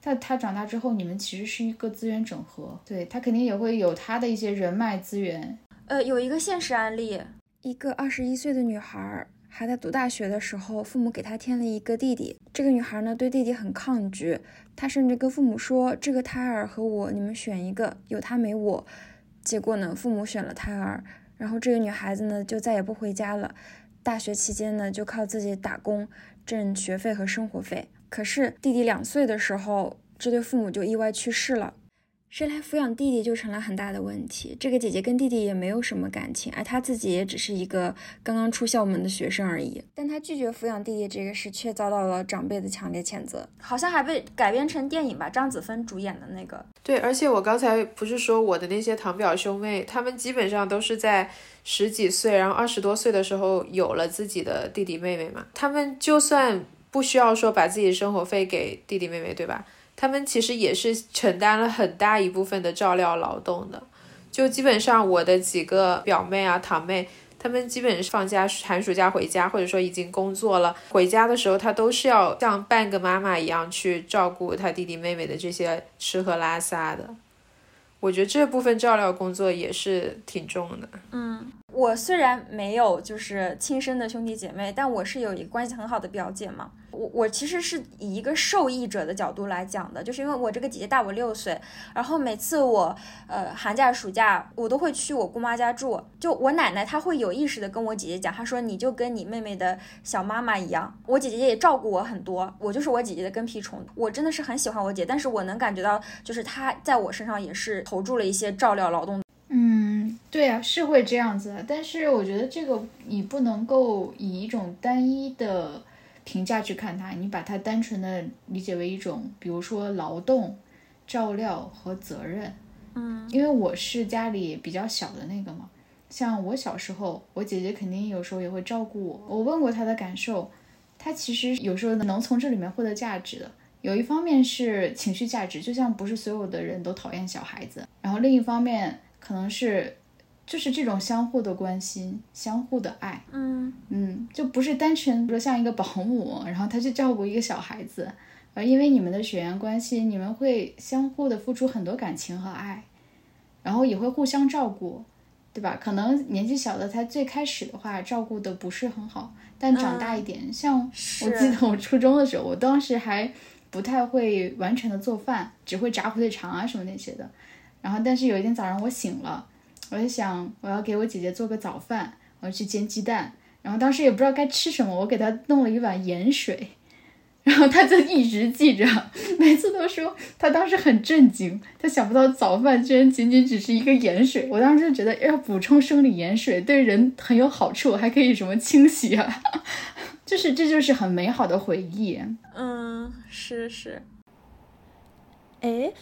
他他长大之后，你们其实是一个资源整合，对他肯定也会有他的一些人脉资源。呃，有一个现实案例，一个二十一岁的女孩还在读大学的时候，父母给她添了一个弟弟。这个女孩呢，对弟弟很抗拒，她甚至跟父母说：“这个胎儿和我，你们选一个，有他没我。”结果呢，父母选了胎儿，然后这个女孩子呢，就再也不回家了。大学期间呢，就靠自己打工挣学费和生活费。可是弟弟两岁的时候，这对父母就意外去世了。谁来抚养弟弟就成了很大的问题。这个姐姐跟弟弟也没有什么感情，而她自己也只是一个刚刚出校门的学生而已。但她拒绝抚养弟弟这个事，却遭到了长辈的强烈谴责。好像还被改编成电影吧，张子枫主演的那个。对，而且我刚才不是说我的那些堂表兄妹，他们基本上都是在十几岁，然后二十多岁的时候有了自己的弟弟妹妹嘛。他们就算不需要说把自己生活费给弟弟妹妹，对吧？他们其实也是承担了很大一部分的照料劳动的，就基本上我的几个表妹啊、堂妹，他们基本放假寒暑假回家，或者说已经工作了，回家的时候，她都是要像半个妈妈一样去照顾她弟弟妹妹的这些吃喝拉撒的。我觉得这部分照料工作也是挺重的。嗯。我虽然没有就是亲生的兄弟姐妹，但我是有一个关系很好的表姐嘛。我我其实是以一个受益者的角度来讲的，就是因为我这个姐姐大我六岁，然后每次我呃寒假暑假我都会去我姑妈家住，就我奶奶她会有意识的跟我姐姐讲，她说你就跟你妹妹的小妈妈一样，我姐姐也照顾我很多，我就是我姐姐的跟屁虫。我真的是很喜欢我姐，但是我能感觉到就是她在我身上也是投注了一些照料劳动。嗯，对啊，是会这样子，但是我觉得这个你不能够以一种单一的评价去看它，你把它单纯的理解为一种，比如说劳动、照料和责任。嗯，因为我是家里比较小的那个嘛，像我小时候，我姐姐肯定有时候也会照顾我。我问过她的感受，她其实有时候能从这里面获得价值的，有一方面是情绪价值，就像不是所有的人都讨厌小孩子，然后另一方面。可能是，就是这种相互的关心、相互的爱，嗯嗯，就不是单纯说像一个保姆，然后他去照顾一个小孩子，而因为你们的血缘关系，你们会相互的付出很多感情和爱，然后也会互相照顾，对吧？可能年纪小的他最开始的话照顾的不是很好，但长大一点，像我记得我初中的时候，我当时还不太会完全的做饭，只会炸火腿肠啊什么那些的。然后，但是有一天早上我醒了，我就想我要给我姐姐做个早饭，我要去煎鸡蛋。然后当时也不知道该吃什么，我给她弄了一碗盐水，然后她就一直记着，每次都说她当时很震惊，她想不到早饭居然仅仅只是一个盐水。我当时就觉得要补充生理盐水对人很有好处，还可以什么清洗啊，就是这就是很美好的回忆。嗯，是是，哎。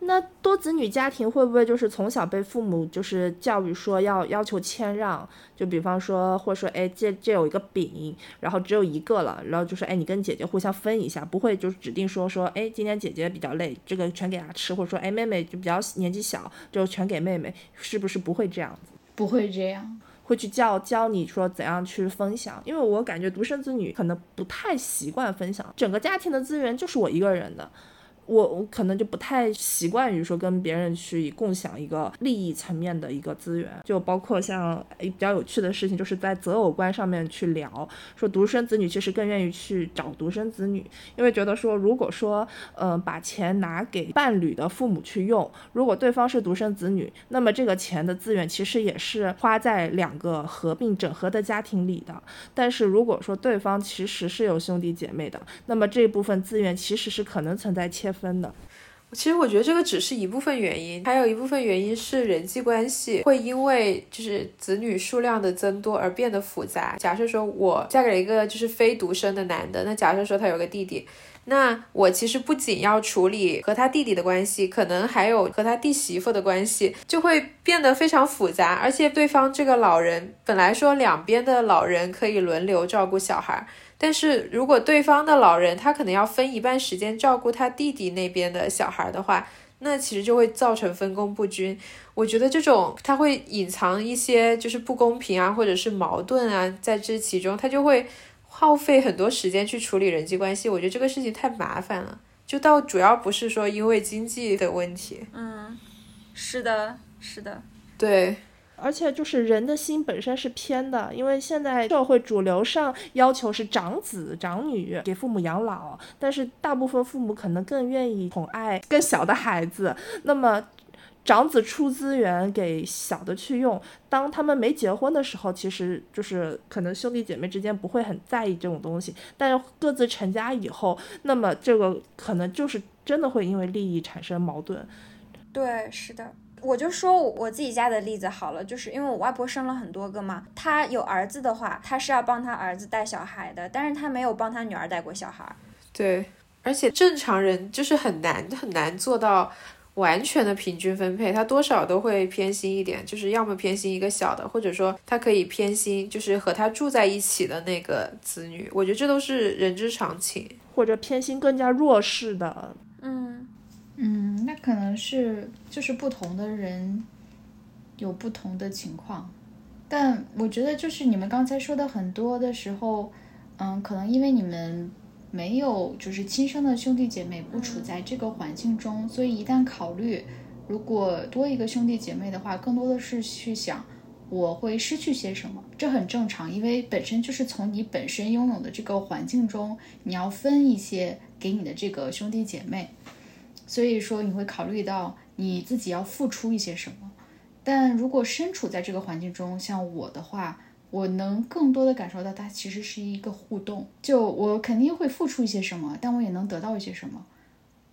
那多子女家庭会不会就是从小被父母就是教育说要要求谦让？就比方说，或者说，哎，这这有一个饼，然后只有一个了，然后就说，哎，你跟姐姐互相分一下，不会就是指定说说，哎，今天姐姐比较累，这个全给她吃，或者说，哎，妹妹就比较年纪小，就全给妹妹，是不是不会这样子？不会这样，会去教教你说怎样去分享，因为我感觉独生子女可能不太习惯分享，整个家庭的资源就是我一个人的。我我可能就不太习惯于说跟别人去共享一个利益层面的一个资源，就包括像比较有趣的事情，就是在择偶观上面去聊，说独生子女其实更愿意去找独生子女，因为觉得说如果说呃把钱拿给伴侣的父母去用，如果对方是独生子女，那么这个钱的资源其实也是花在两个合并整合的家庭里的。但是如果说对方其实是有兄弟姐妹的，那么这部分资源其实是可能存在切。分的，其实我觉得这个只是一部分原因，还有一部分原因是人际关系会因为就是子女数量的增多而变得复杂。假设说我嫁给了一个就是非独生的男的，那假设说他有个弟弟，那我其实不仅要处理和他弟弟的关系，可能还有和他弟媳妇的关系，就会变得非常复杂。而且对方这个老人本来说两边的老人可以轮流照顾小孩。但是如果对方的老人他可能要分一半时间照顾他弟弟那边的小孩的话，那其实就会造成分工不均。我觉得这种他会隐藏一些就是不公平啊，或者是矛盾啊，在这其中，他就会耗费很多时间去处理人际关系。我觉得这个事情太麻烦了，就到主要不是说因为经济的问题。嗯，是的，是的，对。而且就是人的心本身是偏的，因为现在社会主流上要求是长子长女给父母养老，但是大部分父母可能更愿意宠爱更小的孩子，那么。长子出资源给小的去用，当他们没结婚的时候，其实就是可能兄弟姐妹之间不会很在意这种东西，但各自成家以后，那么这个可能就是真的会因为利益产生矛盾。对，是的，我就说我自己家的例子好了，就是因为我外婆生了很多个嘛，她有儿子的话，她是要帮她儿子带小孩的，但是她没有帮她女儿带过小孩。对，而且正常人就是很难很难做到。完全的平均分配，他多少都会偏心一点，就是要么偏心一个小的，或者说他可以偏心，就是和他住在一起的那个子女。我觉得这都是人之常情，或者偏心更加弱势的。嗯嗯，那可能是就是不同的人有不同的情况，但我觉得就是你们刚才说的很多的时候，嗯，可能因为你们。没有，就是亲生的兄弟姐妹不处在这个环境中，所以一旦考虑如果多一个兄弟姐妹的话，更多的是去想我会失去些什么，这很正常，因为本身就是从你本身拥有的这个环境中，你要分一些给你的这个兄弟姐妹，所以说你会考虑到你自己要付出一些什么。但如果身处在这个环境中，像我的话。我能更多的感受到，它其实是一个互动。就我肯定会付出一些什么，但我也能得到一些什么。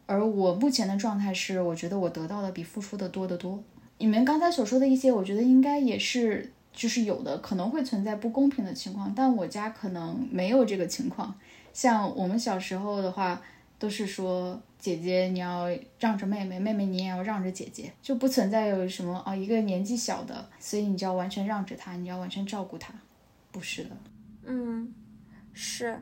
而我目前的状态是，我觉得我得到的比付出的多得多。你们刚才所说的一些，我觉得应该也是，就是有的可能会存在不公平的情况，但我家可能没有这个情况。像我们小时候的话。都是说姐姐你要让着妹妹，妹妹你也要让着姐姐，就不存在有什么啊一个年纪小的，所以你就要完全让着她，你要完全照顾她，不是的。嗯，是。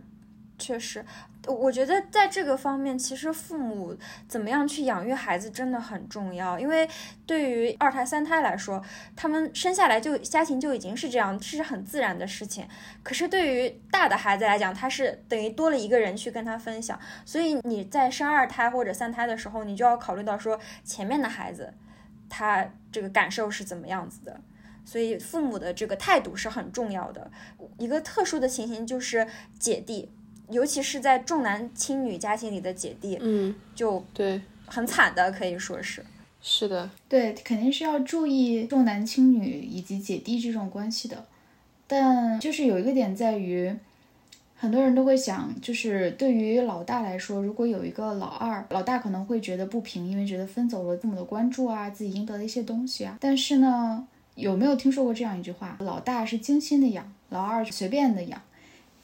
确实，我觉得在这个方面，其实父母怎么样去养育孩子真的很重要。因为对于二胎、三胎来说，他们生下来就家庭就已经是这样，是很自然的事情。可是对于大的孩子来讲，他是等于多了一个人去跟他分享。所以你在生二胎或者三胎的时候，你就要考虑到说前面的孩子他这个感受是怎么样子的。所以父母的这个态度是很重要的。一个特殊的情形就是姐弟。尤其是在重男轻女家庭里的姐弟，嗯，就对，很惨的，可以说是。是的，对，肯定是要注意重男轻女以及姐弟这种关系的。但就是有一个点在于，很多人都会想，就是对于老大来说，如果有一个老二，老大可能会觉得不平，因为觉得分走了父母的关注啊，自己应得的一些东西啊。但是呢，有没有听说过这样一句话？老大是精心的养，老二随便的养。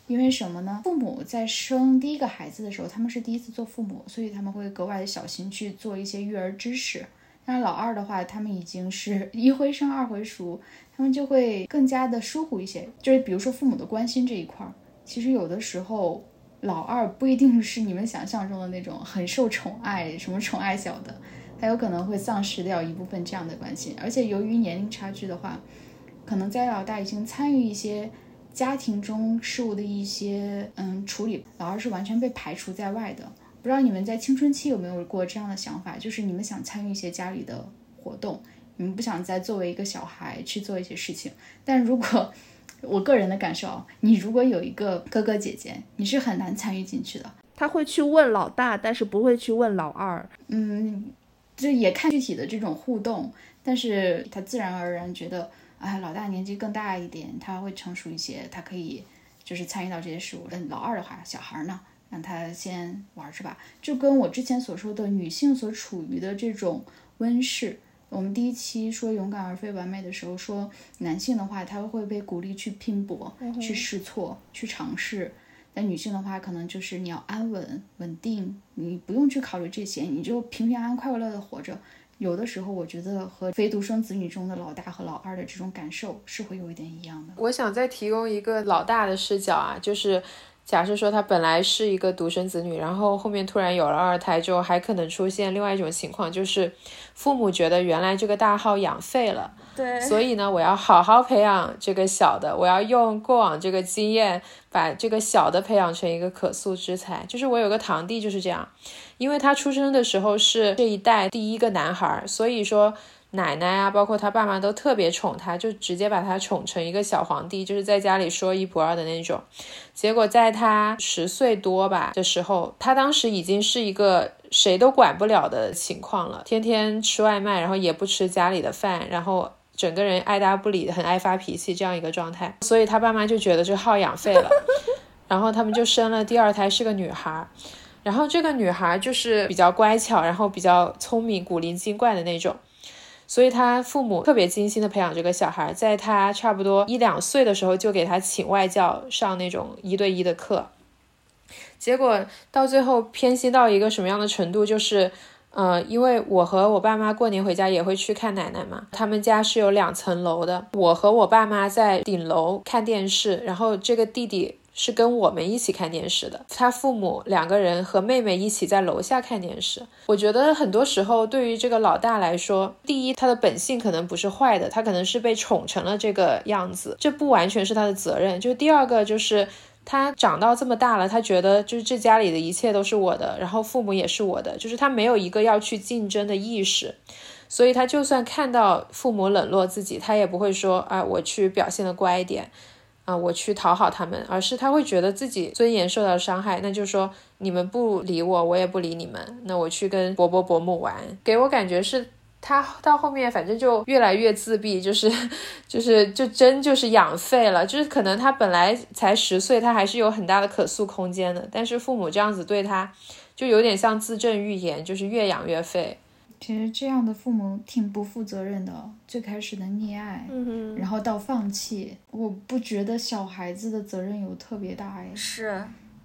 因为什么呢？父母在生第一个孩子的时候，他们是第一次做父母，所以他们会格外的小心去做一些育儿知识。但是老二的话，他们已经是 一回生二回熟，他们就会更加的疏忽一些。就是比如说父母的关心这一块儿，其实有的时候老二不一定是你们想象中的那种很受宠爱，什么宠爱小的，他有可能会丧失掉一部分这样的关心。而且由于年龄差距的话，可能在老大已经参与一些。家庭中事务的一些嗯处理，老二是完全被排除在外的。不知道你们在青春期有没有过这样的想法？就是你们想参与一些家里的活动，你们不想再作为一个小孩去做一些事情。但如果我个人的感受，你如果有一个哥哥姐姐，你是很难参与进去的。他会去问老大，但是不会去问老二。嗯，这也看具体的这种互动，但是他自然而然觉得。哎，老大年纪更大一点，他会成熟一些，他可以就是参与到这些事物。嗯，老二的话，小孩呢，让他先玩是吧？就跟我之前所说的女性所处于的这种温室，我们第一期说勇敢而非完美的时候说，男性的话他会被鼓励去拼搏、去试错、去尝试，但女性的话可能就是你要安稳、稳定，你不用去考虑这些，你就平平安安、快快乐乐的活着。有的时候，我觉得和非独生子女中的老大和老二的这种感受是会有一点一样的。我想再提供一个老大的视角啊，就是假设说他本来是一个独生子女，然后后面突然有了二胎之后，还可能出现另外一种情况，就是父母觉得原来这个大号养废了。对，所以呢，我要好好培养这个小的，我要用过往这个经验，把这个小的培养成一个可塑之才。就是我有个堂弟就是这样，因为他出生的时候是这一代第一个男孩，所以说奶奶啊，包括他爸妈都特别宠他，就直接把他宠成一个小皇帝，就是在家里说一不二的那种。结果在他十岁多吧的时候，他当时已经是一个谁都管不了的情况了，天天吃外卖，然后也不吃家里的饭，然后整个人爱答不理，很爱发脾气这样一个状态。所以他爸妈就觉得这耗养废了，然后他们就生了第二胎，是个女孩。然后这个女孩就是比较乖巧，然后比较聪明、古灵精怪的那种。所以她父母特别精心的培养这个小孩，在她差不多一两岁的时候就给她请外教上那种一对一的课，结果到最后偏心到一个什么样的程度，就是，呃，因为我和我爸妈过年回家也会去看奶奶嘛，他们家是有两层楼的，我和我爸妈在顶楼看电视，然后这个弟弟。是跟我们一起看电视的，他父母两个人和妹妹一起在楼下看电视。我觉得很多时候对于这个老大来说，第一，他的本性可能不是坏的，他可能是被宠成了这个样子，这不完全是他的责任。就第二个，就是他长到这么大了，他觉得就是这家里的一切都是我的，然后父母也是我的，就是他没有一个要去竞争的意识，所以他就算看到父母冷落自己，他也不会说啊，我去表现的乖一点。啊，我去讨好他们，而是他会觉得自己尊严受到伤害，那就说你们不理我，我也不理你们，那我去跟伯伯伯母玩，给我感觉是他到后面反正就越来越自闭，就是就是就真就是养废了，就是可能他本来才十岁，他还是有很大的可塑空间的，但是父母这样子对他，就有点像自证预言，就是越养越废。其实这样的父母挺不负责任的，最开始的溺爱，嗯然后到放弃，我不觉得小孩子的责任有特别大呀。是，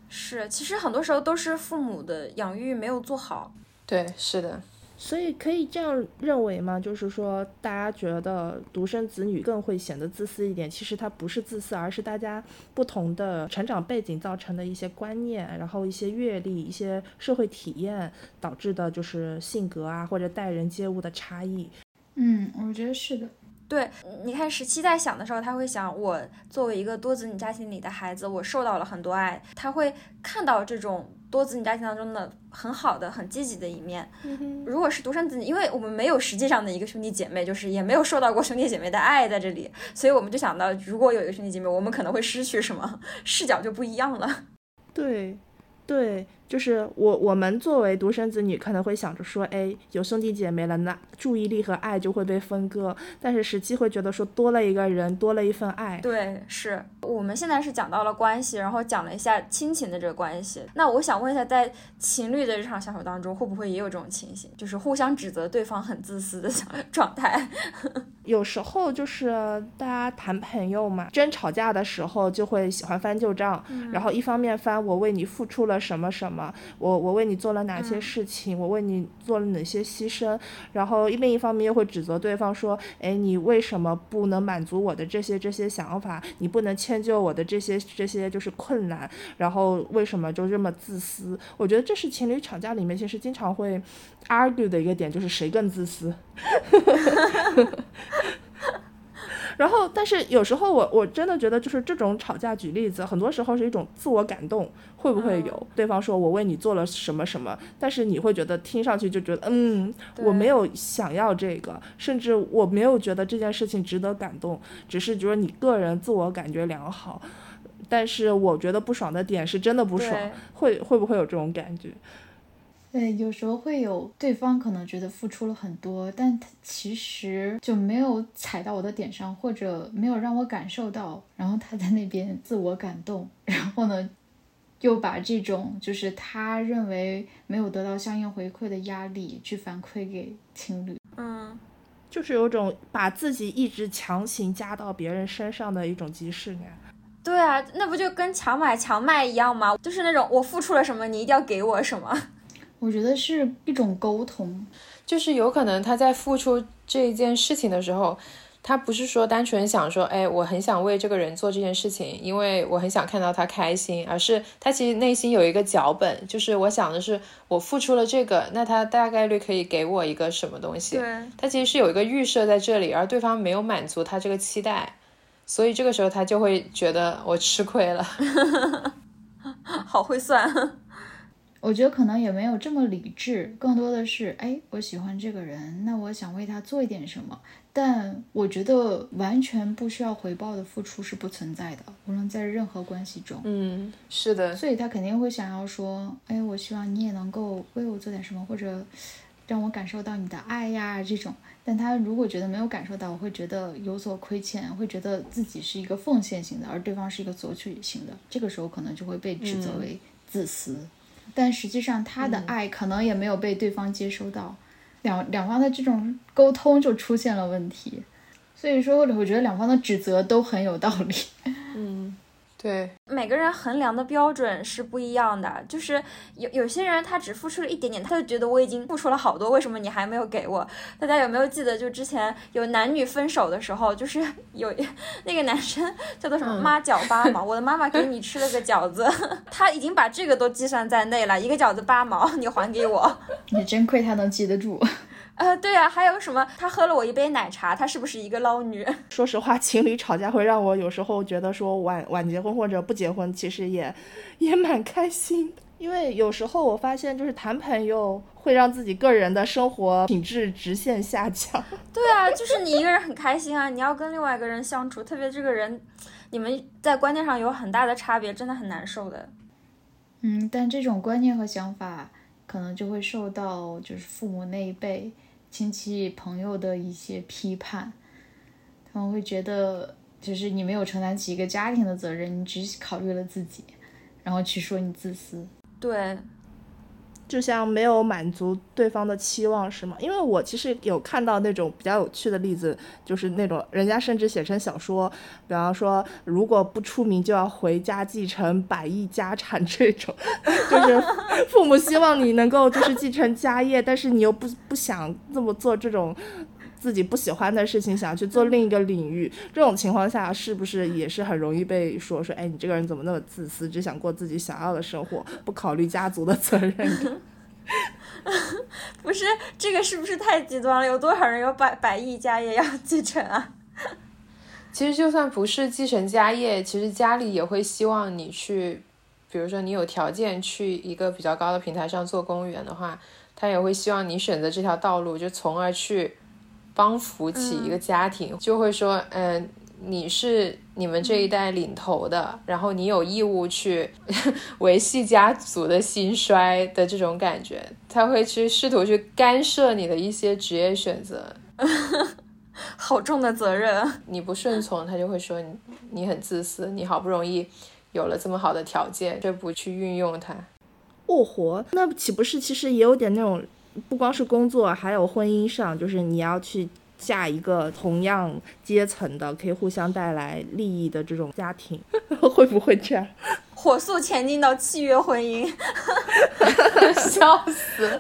是，其实很多时候都是父母的养育没有做好。对，是的。所以可以这样认为吗？就是说，大家觉得独生子女更会显得自私一点，其实他不是自私，而是大家不同的成长背景造成的一些观念，然后一些阅历、一些社会体验导致的，就是性格啊或者待人接物的差异。嗯，我觉得是的。对，你看十七在想的时候，他会想，我作为一个多子女家庭里的孩子，我受到了很多爱，他会看到这种。多子女家庭当中的很好的、很积极的一面。如果是独生子女，因为我们没有实际上的一个兄弟姐妹，就是也没有受到过兄弟姐妹的爱在这里，所以我们就想到，如果有一个兄弟姐妹，我们可能会失去什么，视角就不一样了。对，对。就是我，我们作为独生子女，可能会想着说，哎，有兄弟姐妹了，那注意力和爱就会被分割。但是实际会觉得说，多了一个人，多了一份爱。对，是我们现在是讲到了关系，然后讲了一下亲情的这个关系。那我想问一下，在情侣的日常相处当中，会不会也有这种情形，就是互相指责对方很自私的 状态？有时候就是大家谈朋友嘛，真吵架的时候就会喜欢翻旧账，然后一方面翻我为你付出了什么什么。我我为你做了哪些事情？我为你做了哪些牺牲？然后另一方面又会指责对方说：“哎，你为什么不能满足我的这些这些想法？你不能迁就我的这些这些就是困难？然后为什么就这么自私？”我觉得这是情侣吵架里面其实经常会 argue 的一个点，就是谁更自私。然后，但是有时候我我真的觉得，就是这种吵架，举例子，很多时候是一种自我感动，会不会有对方说我为你做了什么什么，但是你会觉得听上去就觉得，嗯，我没有想要这个，甚至我没有觉得这件事情值得感动，只是觉得你个人自我感觉良好，但是我觉得不爽的点是真的不爽，会会不会有这种感觉？对，有时候会有对方可能觉得付出了很多，但他其实就没有踩到我的点上，或者没有让我感受到，然后他在那边自我感动，然后呢，又把这种就是他认为没有得到相应回馈的压力去反馈给情侣，嗯，就是有种把自己一直强行加到别人身上的一种即视感。对啊，那不就跟强买强卖一样吗？就是那种我付出了什么，你一定要给我什么。我觉得是一种沟通，就是有可能他在付出这件事情的时候，他不是说单纯想说，哎，我很想为这个人做这件事情，因为我很想看到他开心，而是他其实内心有一个脚本，就是我想的是，我付出了这个，那他大概率可以给我一个什么东西？对，他其实是有一个预设在这里，而对方没有满足他这个期待，所以这个时候他就会觉得我吃亏了，好会算。我觉得可能也没有这么理智，更多的是，哎，我喜欢这个人，那我想为他做一点什么。但我觉得完全不需要回报的付出是不存在的，无论在任何关系中。嗯，是的。所以他肯定会想要说，哎，我希望你也能够为我做点什么，或者让我感受到你的爱呀这种。但他如果觉得没有感受到，我会觉得有所亏欠，会觉得自己是一个奉献型的，而对方是一个索取型的，这个时候可能就会被指责为自私。但实际上，他的爱可能也没有被对方接收到，两两方的这种沟通就出现了问题。所以说，我觉得两方的指责都很有道理。嗯。对，每个人衡量的标准是不一样的，就是有有些人他只付出了一点点，他就觉得我已经付出了好多，为什么你还没有给我？大家有没有记得，就之前有男女分手的时候，就是有 那个男生叫做什么妈饺八毛，我的妈妈给你吃了个饺子，他已经把这个都计算在内了，一个饺子八毛，你还给我，你真亏他能记得住。呃，对啊，还有什么？他喝了我一杯奶茶，他是不是一个捞女？说实话，情侣吵架会让我有时候觉得说晚晚结婚或者不结婚，其实也也蛮开心的。因为有时候我发现，就是谈朋友会让自己个人的生活品质直线下降。对啊，就是你一个人很开心啊，你要跟另外一个人相处，特别这个人，你们在观念上有很大的差别，真的很难受的。嗯，但这种观念和想法可能就会受到就是父母那一辈。亲戚朋友的一些批判，他们会觉得就是你没有承担起一个家庭的责任，你只考虑了自己，然后去说你自私。对。就像没有满足对方的期望是吗？因为我其实有看到那种比较有趣的例子，就是那种人家甚至写成小说，比方说如果不出名就要回家继承百亿家产这种，就是父母希望你能够就是继承家业，但是你又不不想这么做这种自己不喜欢的事情，想去做另一个领域，这种情况下是不是也是很容易被说说，哎，你这个人怎么那么自私，只想过自己想要的生活，不考虑家族的责任？不是这个是不是太极端了？有多少人有百百亿家业要继承啊？其实就算不是继承家业，其实家里也会希望你去，比如说你有条件去一个比较高的平台上做公务员的话，他也会希望你选择这条道路，就从而去帮扶起一个家庭，就会说，嗯。你是你们这一代领头的，然后你有义务去 维系家族的兴衰的这种感觉，他会去试图去干涉你的一些职业选择，好重的责任。你不顺从，他就会说你你很自私，你好不容易有了这么好的条件，却不去运用它。哦活，那岂不是其实也有点那种，不光是工作，还有婚姻上，就是你要去。嫁一个同样阶层的，可以互相带来利益的这种家庭，会不会这样？火速前进到契约婚姻，笑 死，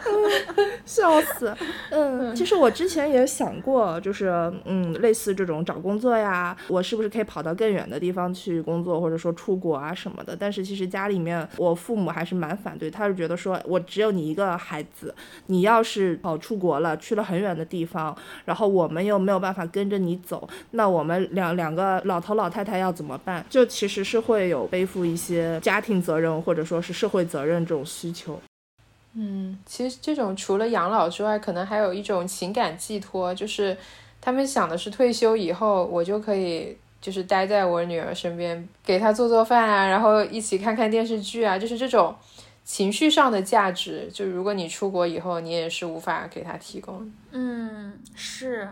笑死。嗯，其实我之前也想过，就是嗯，类似这种找工作呀，我是不是可以跑到更远的地方去工作，或者说出国啊什么的？但是其实家里面我父母还是蛮反对，他是觉得说我只有你一个孩子，你要是跑出国了，去了很远的地方，然后我们又没有办法跟着你走，那我们两两个老头老太太要怎么办？就其实是会有背负一些。家庭责任或者说是社会责任这种需求，嗯，其实这种除了养老之外，可能还有一种情感寄托，就是他们想的是退休以后我就可以就是待在我女儿身边，给她做做饭啊，然后一起看看电视剧啊，就是这种情绪上的价值，就如果你出国以后，你也是无法给她提供。嗯，是。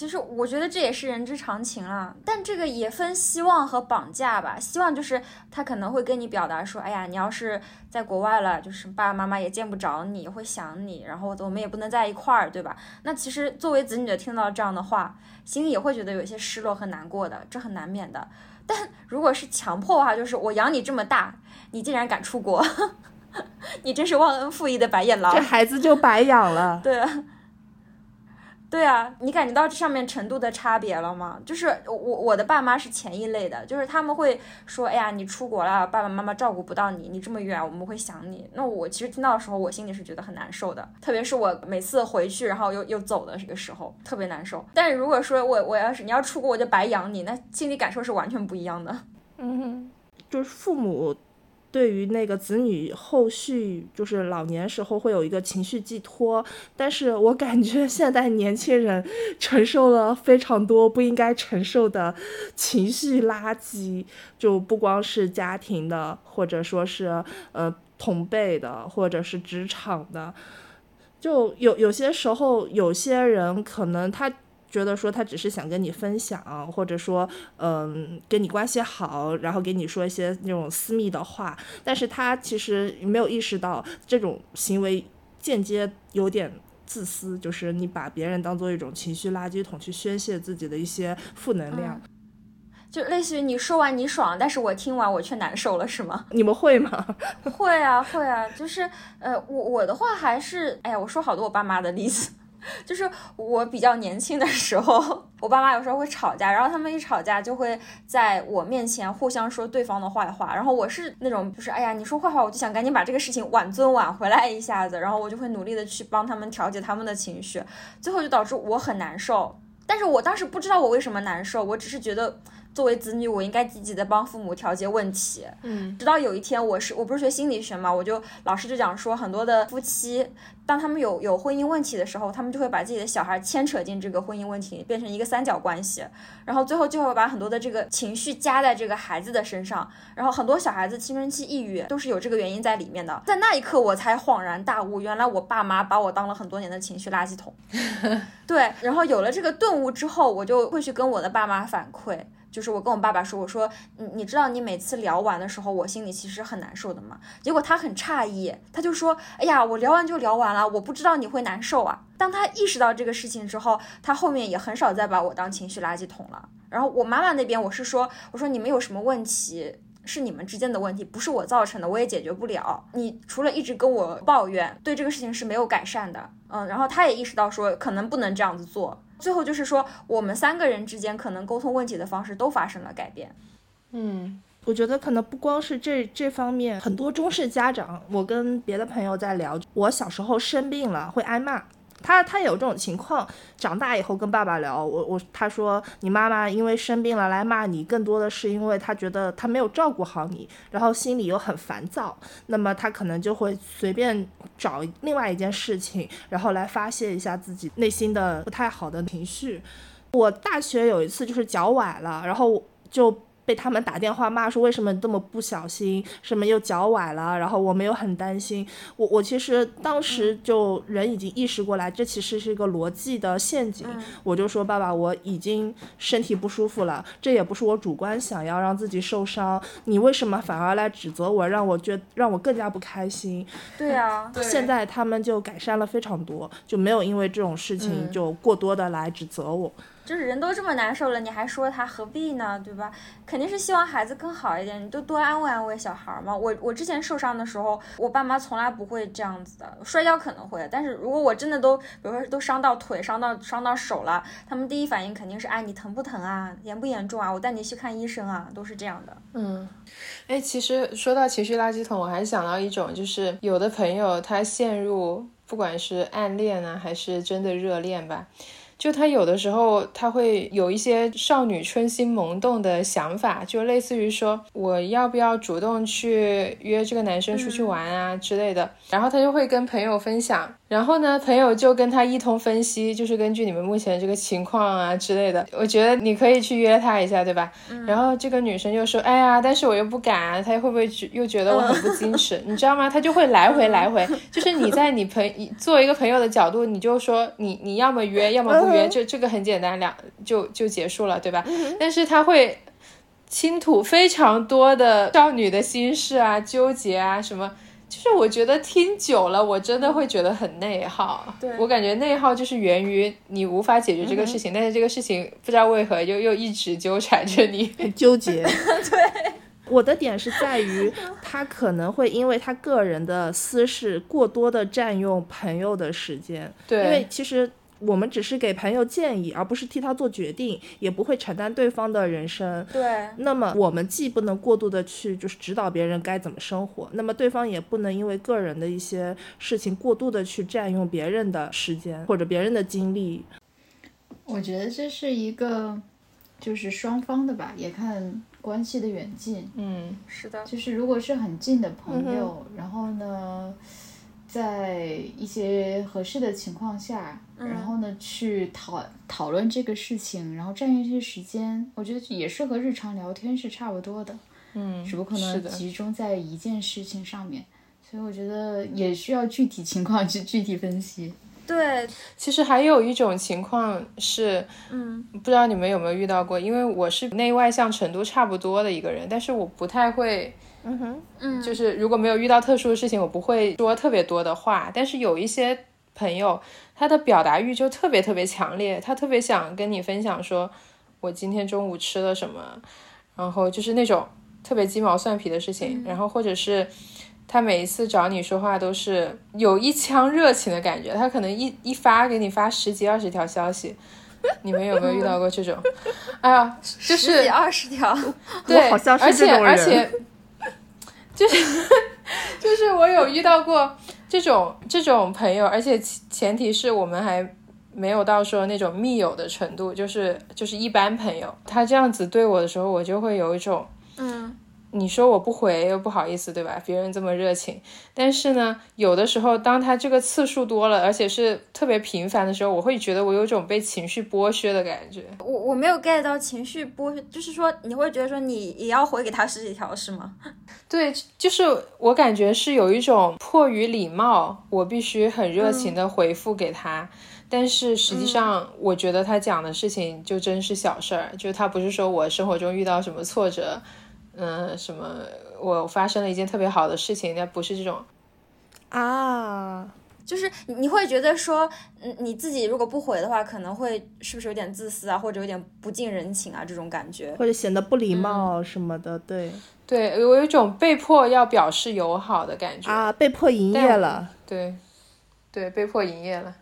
其实我觉得这也是人之常情了，但这个也分希望和绑架吧。希望就是他可能会跟你表达说，哎呀，你要是在国外了，就是爸爸妈妈也见不着你，会想你，然后我们也不能在一块儿，对吧？那其实作为子女的听到这样的话，心里也会觉得有些失落和难过的，这很难免的。但如果是强迫的话，就是我养你这么大，你竟然敢出国，你真是忘恩负义的白眼狼，这孩子就白养了。对。对啊，你感觉到这上面程度的差别了吗？就是我我的爸妈是前一类的，就是他们会说，哎呀，你出国了，爸爸妈妈照顾不到你，你这么远，我们会想你。那我其实听到的时候，我心里是觉得很难受的，特别是我每次回去，然后又又走的这个时候，特别难受。但是如果说我我要是你要出国，我就白养你，那心理感受是完全不一样的。嗯，就是父母。对于那个子女后续就是老年时候会有一个情绪寄托，但是我感觉现代年轻人承受了非常多不应该承受的情绪垃圾，就不光是家庭的，或者说是呃同辈的，或者是职场的，就有有些时候有些人可能他。觉得说他只是想跟你分享，或者说，嗯，跟你关系好，然后给你说一些那种私密的话，但是他其实没有意识到这种行为间接有点自私，就是你把别人当做一种情绪垃圾桶去宣泄自己的一些负能量，就类似于你说完你爽，但是我听完我却难受了，是吗？你们会吗？会啊，会啊，就是呃，我我的话还是，哎呀，我说好多我爸妈的例子。就是我比较年轻的时候，我爸妈有时候会吵架，然后他们一吵架就会在我面前互相说对方的坏话，然后我是那种就是哎呀你说坏话，我就想赶紧把这个事情挽尊挽回来一下子，然后我就会努力的去帮他们调节他们的情绪，最后就导致我很难受，但是我当时不知道我为什么难受，我只是觉得。作为子女，我应该积极的帮父母调节问题。嗯，直到有一天，我是我不是学心理学嘛，我就老师就讲说，很多的夫妻，当他们有有婚姻问题的时候，他们就会把自己的小孩牵扯进这个婚姻问题，变成一个三角关系，然后最后就会把很多的这个情绪加在这个孩子的身上，然后很多小孩子青春期抑郁都是有这个原因在里面的。在那一刻，我才恍然大悟，原来我爸妈把我当了很多年的情绪垃圾桶。对，然后有了这个顿悟之后，我就会去跟我的爸妈反馈。就是我跟我爸爸说，我说你你知道你每次聊完的时候，我心里其实很难受的嘛？结果他很诧异，他就说，哎呀，我聊完就聊完了，我不知道你会难受啊。当他意识到这个事情之后，他后面也很少再把我当情绪垃圾桶了。然后我妈妈那边，我是说，我说你们有什么问题是你们之间的问题，不是我造成的，我也解决不了。你除了一直跟我抱怨，对这个事情是没有改善的。嗯，然后他也意识到说，可能不能这样子做。最后就是说，我们三个人之间可能沟通问题的方式都发生了改变。嗯，我觉得可能不光是这这方面，很多中式家长，我跟别的朋友在聊，我小时候生病了会挨骂。他他有这种情况，长大以后跟爸爸聊，我我他说你妈妈因为生病了来骂你，更多的是因为他觉得他没有照顾好你，然后心里又很烦躁，那么他可能就会随便找另外一件事情，然后来发泄一下自己内心的不太好的情绪。我大学有一次就是脚崴了，然后就。被他们打电话骂说为什么这么不小心，什么又脚崴了，然后我没有很担心。我我其实当时就人已经意识过来，这其实是一个逻辑的陷阱。我就说爸爸，我已经身体不舒服了，这也不是我主观想要让自己受伤，你为什么反而来指责我，让我觉让我更加不开心？对啊，现在他们就改善了非常多，就没有因为这种事情就过多的来指责我。就是人都这么难受了，你还说他何必呢？对吧？肯定是希望孩子更好一点，你就多安慰安慰小孩嘛。我我之前受伤的时候，我爸妈从来不会这样子的。摔跤可能会，但是如果我真的都，比如说都伤到腿、伤到伤到手了，他们第一反应肯定是：哎，你疼不疼啊？严不严重啊？我带你去看医生啊，都是这样的。嗯，哎，其实说到情绪垃圾桶，我还想到一种，就是有的朋友他陷入不管是暗恋啊，还是真的热恋吧。就他有的时候他会有一些少女春心萌动的想法，就类似于说我要不要主动去约这个男生出去玩啊之类的，然后他就会跟朋友分享，然后呢朋友就跟他一通分析，就是根据你们目前这个情况啊之类的，我觉得你可以去约他一下，对吧？然后这个女生就说，哎呀，但是我又不敢，他会不会又觉得我很不矜持？你知道吗？他就会来回来回，就是你在你朋作为一个朋友的角度，你就说你你要么约，要么不。约这这个很简单，两就就结束了，对吧？但是他会倾吐非常多的少女的心事啊、纠结啊什么，就是我觉得听久了，我真的会觉得很内耗。对我感觉内耗就是源于你无法解决这个事情，但是这个事情不知道为何又又一直纠缠着你，很纠结。对，我的点是在于他可能会因为他个人的私事过多的占用朋友的时间。对，因为其实。我们只是给朋友建议，而不是替他做决定，也不会承担对方的人生。对。那么我们既不能过度的去就是指导别人该怎么生活，那么对方也不能因为个人的一些事情过度的去占用别人的时间或者别人的精力。我觉得这是一个，就是双方的吧，也看关系的远近。嗯，是的，就是如果是很近的朋友，然后呢，在一些合适的情况下，然后呢去讨讨论这个事情，然后占用一些时间，我觉得也是和日常聊天是差不多的。嗯，只不过可能集中在一件事情上面，所以我觉得也需要具体情况 去具体分析。对，其实还有一种情况是，嗯不知道你们有没有遇到过，因为我是内外向程度差不多的一个人，但是我不太会，嗯哼，嗯，就是如果没有遇到特殊的事情，我不会说特别多的话。但是有一些朋友，他的表达欲就特别特别强烈，他特别想跟你分享说，我今天中午吃了什么，然后就是那种特别鸡毛蒜皮的事情，然后或者是。他每一次找你说话都是有一腔热情的感觉，他可能一一发给你发十几二十条消息，你们有没有遇到过这种？哎呀，就十几是二十条，对，好像是而且这种人而且就是 就是我有遇到过这种这种朋友，而且前提是我们还没有到说那种密友的程度，就是就是一般朋友。他这样子对我的时候，我就会有一种。嗯你说我不回又不好意思，对吧？别人这么热情，但是呢，有的时候当他这个次数多了，而且是特别频繁的时候，我会觉得我有种被情绪剥削的感觉。我我没有 get 到情绪剥削，就是说你会觉得说你也要回给他十几条是吗？对，就是我感觉是有一种迫于礼貌，我必须很热情的回复给他。但是实际上，我觉得他讲的事情就真是小事儿，就他不是说我生活中遇到什么挫折，嗯、什么我发生了一件特别好的事情，那不是这种。啊，就是你你会觉得说，嗯，你自己如果不回的话，可能会是不是有点自私啊，或者有点不近人情啊这种感觉？或者显得不礼貌什么的，对对我有一种被迫要表示友好的感觉。啊，被迫营业了，对，对，被迫营业了。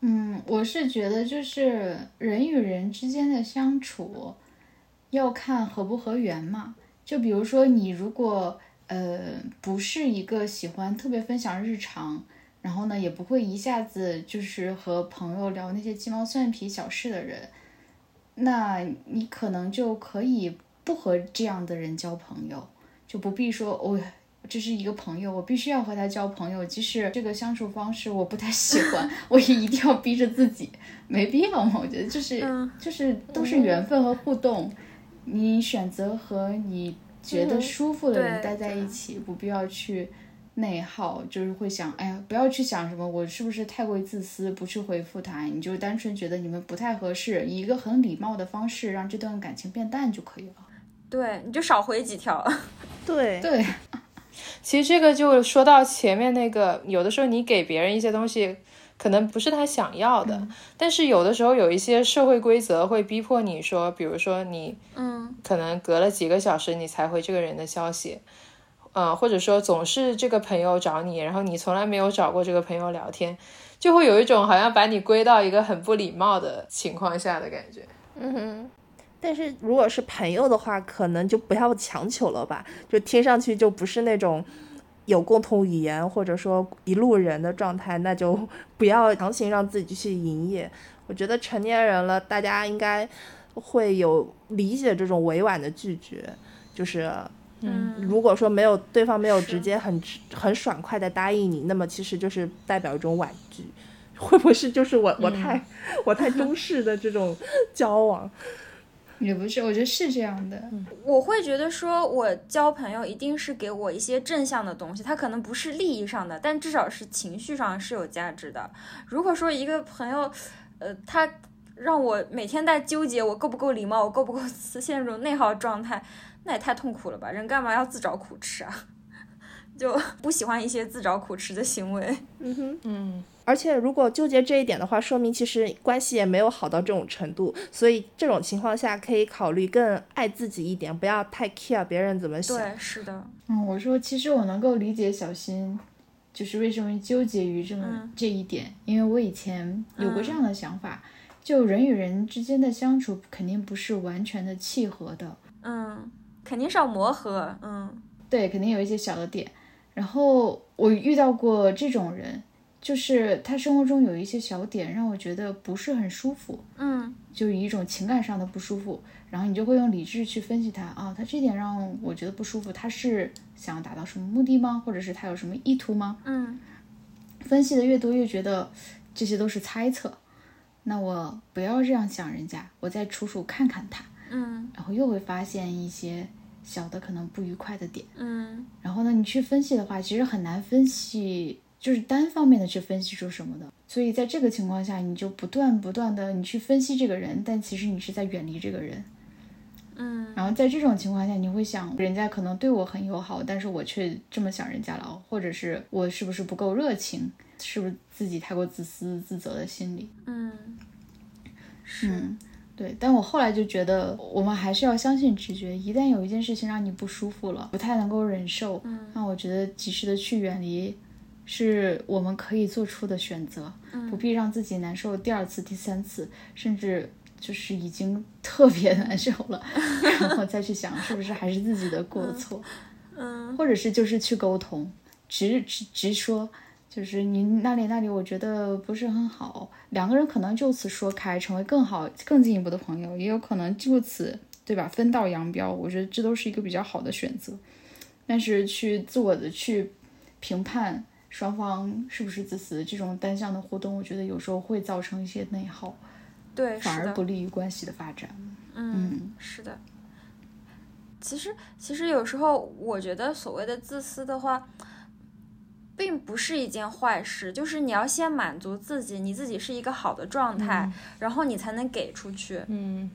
嗯，我是觉得就是人与人之间的相处，要看合不合缘嘛。就比如说你如果呃不是一个喜欢特别分享日常，然后呢也不会一下子就是和朋友聊那些鸡毛蒜皮小事的人，那你可能就可以不和这样的人交朋友，就不必说哦。这是一个朋友，我必须要和他交朋友，即使这个相处方式我不太喜欢，我也一定要逼着自己，没必要嘛。我觉得就是、嗯就是都是缘分和互动，你选择和你觉得舒服的人待在一起，不必要去内耗，就是会想，哎呀，不要去想什么我是不是太过于自私，不去回复他，你就单纯觉得你们不太合适，以一个很礼貌的方式让这段感情变淡就可以了。对，你就少回几条。对 对，其实这个就说到前面那个，有的时候你给别人一些东西，可能不是他想要的，但是有的时候有一些社会规则会逼迫你说，比如说你嗯可能隔了几个小时你才回这个人的消息，呃，或者说总是这个朋友找你，然后你从来没有找过这个朋友聊天，就会有一种好像把你归到一个很不礼貌的情况下的感觉。嗯哼。但是如果是朋友的话，可能就不要强求了吧，就听上去就不是那种有共同语言或者说一路人的状态，那就不要强行让自己去营业。我觉得成年人了，大家应该会有理解这种委婉的拒绝，就是嗯如果说没有对方没有直接很直很爽快的答应你，那么其实就是代表一种婉拒。会不会是就是我我太、我太中式的这种交往？也不是，我觉得是这样的。我会觉得说，我交朋友一定是给我一些正向的东西，它可能不是利益上的，但至少是情绪上是有价值的。如果说一个朋友，呃，他让我每天在纠结我够不够礼貌，我够不够 陷入内耗状态，那也太痛苦了吧？人干嘛要自找苦吃啊？就 不喜欢一些自找苦吃的行为。嗯哼。嗯，而且如果纠结这一点的话，说明其实关系也没有好到这种程度，所以这种情况下可以考虑更爱自己一点，不要太 care 别人怎么想。对，是的，嗯，我说其实我能够理解小新，就是为什么纠结于这么、嗯这一点，因为我以前有过这样的想法，就人与人之间的相处肯定不是完全的契合的，嗯，肯定是要磨合，嗯对，肯定有一些小的点。然后我遇到过这种人，就是他生活中有一些小点让我觉得不是很舒服，嗯就以一种情感上的不舒服，然后你就会用理智去分析他啊，他这点让我觉得不舒服，他是想要达到什么目的吗？或者是他有什么意图吗？嗯分析的越多，越觉得这些都是猜测。那我不要这样想人家，我再处处看看他，嗯然后又会发现一些小的可能不愉快的点。嗯然后呢，你去分析的话，其实很难分析，就是单方面的去分析出什么的。所以在这个情况下，你就不断不断的你去分析这个人，但其实你是在远离这个人。嗯然后在这种情况下，你会想，人家可能对我很友好，但是我却这么想人家了，或者是我是不是不够热情，是不是自己太过自私自责的心理？嗯，是，嗯，对。但我后来就觉得，我们还是要相信直觉。一旦有一件事情让你不舒服了，不太能够忍受，嗯那我觉得及时的去远离，是我们可以做出的选择，嗯不必让自己难受第二次、第三次，甚至。就是已经特别难受了，然后再去想是不是还是自己的过错，嗯或者是就是去沟通，直直直说，就是你那里那里我觉得不是很好，两个人可能就此说开，成为更好更进一步的朋友，也有可能就此对吧分道扬镳，我觉得这都是一个比较好的选择。但是去自我的去评判双方是不是自私，这种单向的互动，我觉得有时候会造成一些内耗，对，反而不利于关系的发展。嗯，是的。其实，其实有时候我觉得所谓的自私的话，并不是一件坏事。就是你要先满足自己，你自己是一个好的状态，然后你才能给出去。嗯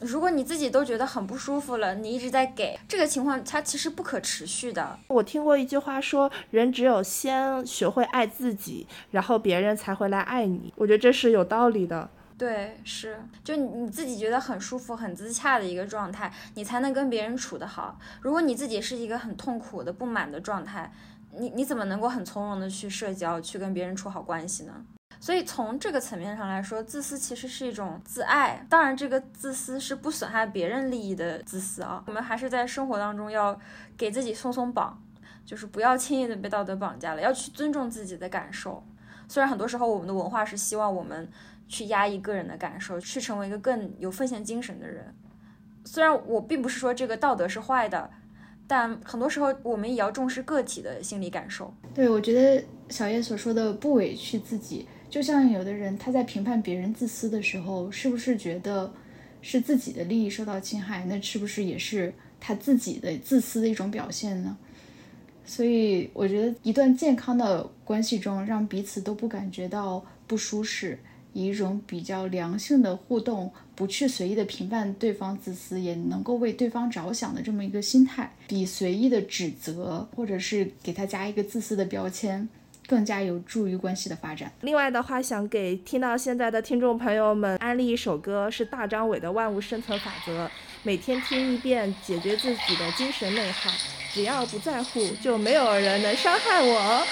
如果你自己都觉得很不舒服了，你一直在给，这个情况它其实不可持续的。我听过一句话说，人只有先学会爱自己，然后别人才会来爱你。我觉得这是有道理的。对，是，就你你自己觉得很舒服、很自洽的一个状态，你才能跟别人处得好。如果你自己是一个很痛苦的、不满的状态，你你怎么能够很从容的去社交、去跟别人处好关系呢？所以从这个层面上来说，自私其实是一种自爱。当然，这个自私是不损害别人利益的自私啊。我们还是在生活当中要给自己松松绑，就是不要轻易的被道德绑架了，要去尊重自己的感受。虽然很多时候我们的文化是希望我们去压抑个人的感受，去成为一个更有奉献精神的人。虽然我并不是说这个道德是坏的，但很多时候我们也要重视个体的心理感受。对，我觉得小叶所说的不委屈自己，就像有的人他在评判别人自私的时候，是不是觉得是自己的利益受到侵害？那是不是也是他自己的自私的一种表现呢？所以我觉得，一段健康的关系中，让彼此都不感觉到不舒适，以一种比较良性的互动，不去随意的评判对方自私，也能够为对方着想的这么一个心态，比随意的指责或者是给他加一个自私的标签，更加有助于关系的发展。另外的话，想给听到现在的听众朋友们安利一首歌，是大张伟的《万物生存法则》，每天听一遍，解决自己的精神内耗。只要不在乎，就没有人能伤害我。